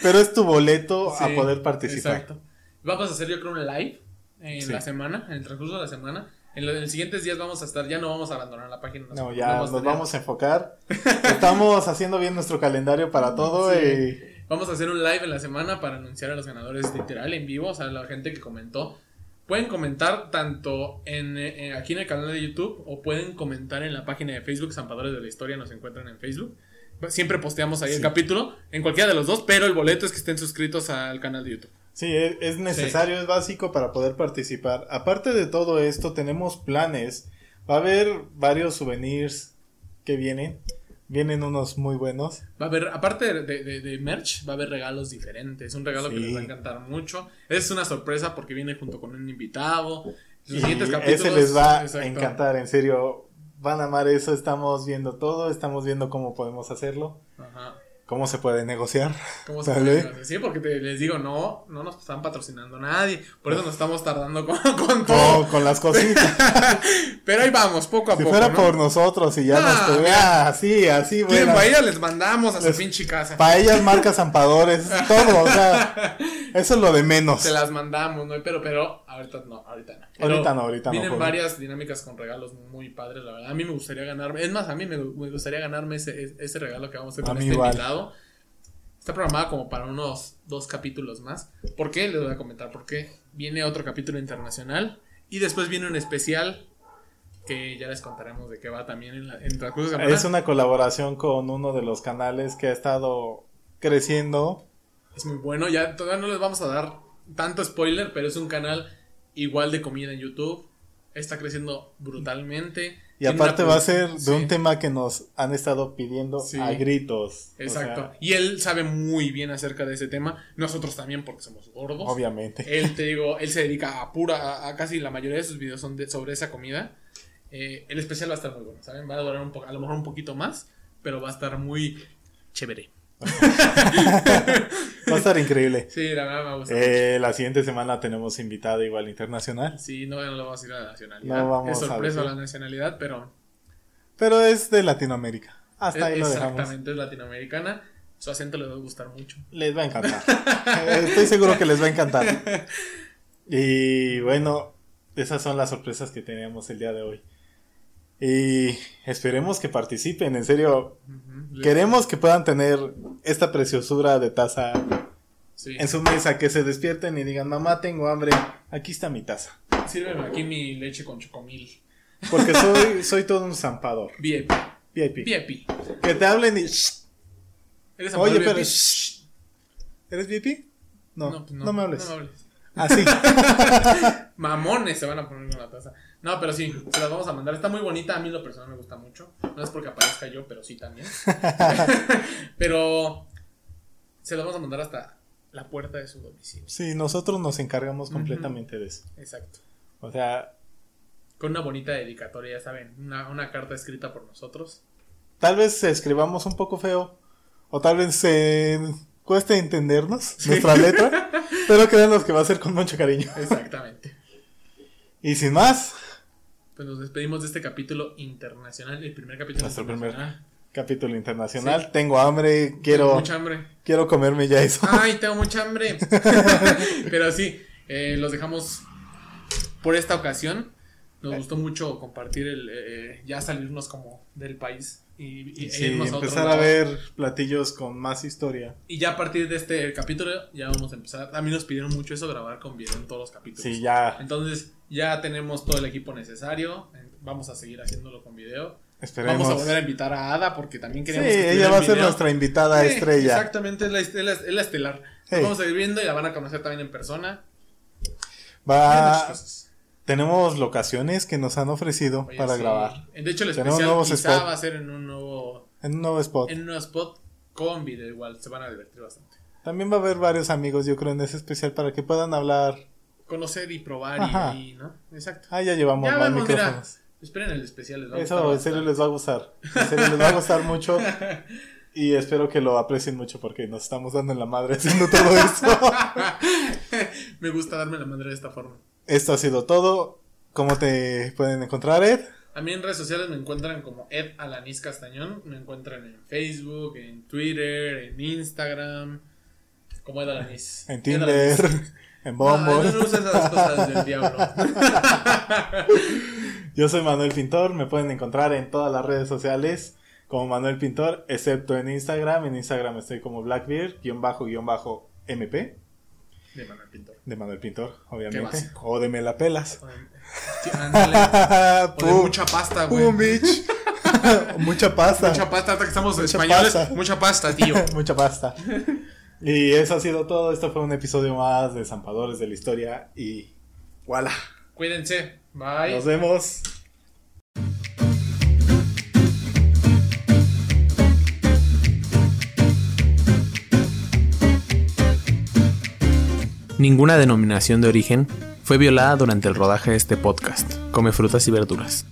Pero es tu boleto a poder participar. Exacto. Vamos a hacer yo creo un live en la semana, en el transcurso de la semana. En, lo- en los siguientes días vamos a estar, ya no vamos a abandonar la página. No, ya vamos nos tener- vamos a enfocar. Estamos haciendo bien nuestro calendario para todo Sí. y Vamos a hacer un live en la semana para anunciar a los ganadores literal en vivo, o sea, la gente que comentó. Pueden comentar tanto en, eh, aquí en el canal de YouTube o pueden comentar en la página de Facebook, Zampadores de la Historia, nos encuentran en Facebook. Siempre posteamos ahí el capítulo, en cualquiera de los dos, pero el boleto es que estén suscritos al canal de YouTube. Sí, es, es necesario, es básico para poder participar. Aparte de todo esto, tenemos planes. Va a haber varios souvenirs que vienen. Vienen unos muy buenos. Va a haber, aparte de, de- de merch, va a haber regalos diferentes. Un regalo que les va a encantar mucho. Es una sorpresa porque viene junto con un invitado. Los Y siguientes ese capítulos. les va exacto. a encantar, en serio. Van a amar eso. Estamos viendo todo. Estamos viendo cómo podemos hacerlo. Ajá. Cómo se puede negociar. ¿Cómo se puede? Sí, porque te- les digo, no, no nos están patrocinando nadie. Por eso nos estamos tardando con, con todo. Con, con las cositas. Pero ahí vamos, poco a si poco. fuera ¿no? por nosotros y ya Ah, nos tuviera así, así, Quieren bueno. paella, les mandamos a su Les- pinche casa. Paellas, marcas, zampadores, todo, o sea, eso es lo de menos. Se las mandamos, ¿no? Pero, pero, ahorita no, ahorita no. Pero Ahorita no, ahorita no, Vienen varias dinámicas con regalos muy padres, la verdad. A mí me gustaría ganarme, es más, a mí me, me gustaría ganarme ese, ese regalo que vamos a hacer A con este igual. invitado. Está programada como para unos dos capítulos más. ¿Por qué? Les voy a comentar por qué. Viene otro capítulo internacional y después viene un especial que ya les contaremos de qué va también en, la, en transcurso de. Es una colaboración con uno de los canales que ha estado creciendo. Es muy bueno. Ya todavía no les vamos a dar tanto spoiler, pero es un canal igual de comida en YouTube. Está creciendo brutalmente. Y aparte va a ser de un tema que nos han estado pidiendo Sí. a gritos. O Exacto. sea, y él sabe muy bien acerca de ese tema. Nosotros también, porque somos gordos. obviamente. Él, te digo, él se dedica a pura, a, a casi la mayoría de sus videos son de- sobre esa comida. Eh, el especial va a estar muy bueno, ¿saben? Va a durar un poco, a lo mejor un poquito más, pero va a estar muy chévere. Va a estar increíble. Sí, la verdad me gusta. Eh, la siguiente semana tenemos invitada igual internacional. Sí, no, no le vamos a ir a la nacionalidad. No vamos es a sorpresa decir. la nacionalidad, pero Pero es de Latinoamérica. Hasta ahí es- lo dejamos. Eh, exactamente es latinoamericana. Su acento le va a gustar mucho. Les va a encantar. Estoy seguro que les va a encantar. Y bueno, esas son las sorpresas que teníamos el día de hoy. Y esperemos que participen, en serio. Queremos que puedan tener esta preciosura de taza Sí. en su mesa, que se despierten y digan, mamá, tengo hambre, aquí está mi taza. Sírveme aquí mi leche con chocomil. Porque soy, soy todo un zampador. VIP. VIP. VIP. Que te hablen y... ¿Eres Oye, pero... ¿Eres VIP? No, no, pues me hables. No me hables. Así. Mamones se van a poner con la taza. No, pero sí, se las vamos a mandar. Está muy bonita, a mí lo personal me gusta mucho. No es porque aparezca yo, pero sí también. pero se las vamos a mandar hasta la puerta de su domicilio. Sí, nosotros nos encargamos completamente de eso. Exacto. O sea, Con una bonita dedicatoria, ya saben, una, una carta escrita por nosotros. tal vez escribamos un poco feo, o tal vez eh, cueste entendernos nuestra letra, pero créanos que va a ser con mucho cariño. Exactamente. Y sin más, Pues nos despedimos de este capítulo internacional, el primer capítulo Nuestro primer. internacional. capítulo internacional. Tengo hambre, quiero, Tengo mucha hambre. quiero comerme ya eso. Ay, tengo mucha hambre. Pero sí, eh, los dejamos por esta ocasión. Nos gustó mucho compartir el eh, ya salirnos como del país y, y- Sí, empezar a ver platillos con más historia. Y ya a partir de este capítulo ya vamos a empezar. A mí nos pidieron mucho eso, grabar con video en todos los capítulos. Sí, ya Entonces ya tenemos todo el equipo necesario. Vamos a seguir haciéndolo con video. esperemos. Vamos a volver a invitar a Ada porque también Sí, queremos que estuviera ella va a ser video. nuestra invitada Sí, estrella. Exactamente, es la, es la- es la estelar. Sí. Vamos a ir viendo y la van a conocer también en persona. Va. Tenemos locaciones que nos han ofrecido Oye, para sí. grabar De hecho, el especial quizá va a ser en un nuevo, en un nuevo spot. en un nuevo spot con video igual. Se van a divertir bastante. También va a haber varios amigos, yo creo, en ese especial para que puedan hablar. Conocer y probar Ajá. y ¿no? Exacto. Ah, ya llevamos ya más mira. micrófonos. Esperen el especial. les va a Eso gustar en serio les va a gustar. En serio les va a gustar mucho. Y espero que lo aprecien mucho porque nos estamos dando en la madre haciendo todo esto. Me gusta darme la madre de esta forma. Esto ha sido todo. ¿Cómo te pueden encontrar, Ed? A mí en redes sociales me encuentran como Ed Alanis Castañón. Me encuentran en Facebook, en Twitter, en Instagram. Como Ed Alanis. En Tinder, Alanis. en Bumble. no, esas cosas del diablo. Yo soy Manuel Pintor. Me pueden encontrar en todas las redes sociales como Manuel Pintor, excepto en Instagram. En Instagram estoy como Blackbeard, De Manuel Pintor. De Manuel Pintor, obviamente. O de Me la pelas. Sí, ándale. O de mucha pasta, güey. pum, bitch. Mucha pasta. Mucha pasta, ahorita que estamos Mucha españoles. pasta. Mucha pasta, tío. Mucha pasta. Y eso ha sido todo. Esto fue un episodio más de Zampadores de la Historia. Y voilà. Cuídense. Bye. Nos vemos. Ninguna denominación de origen fue violada durante el rodaje de este podcast. Come frutas y verduras.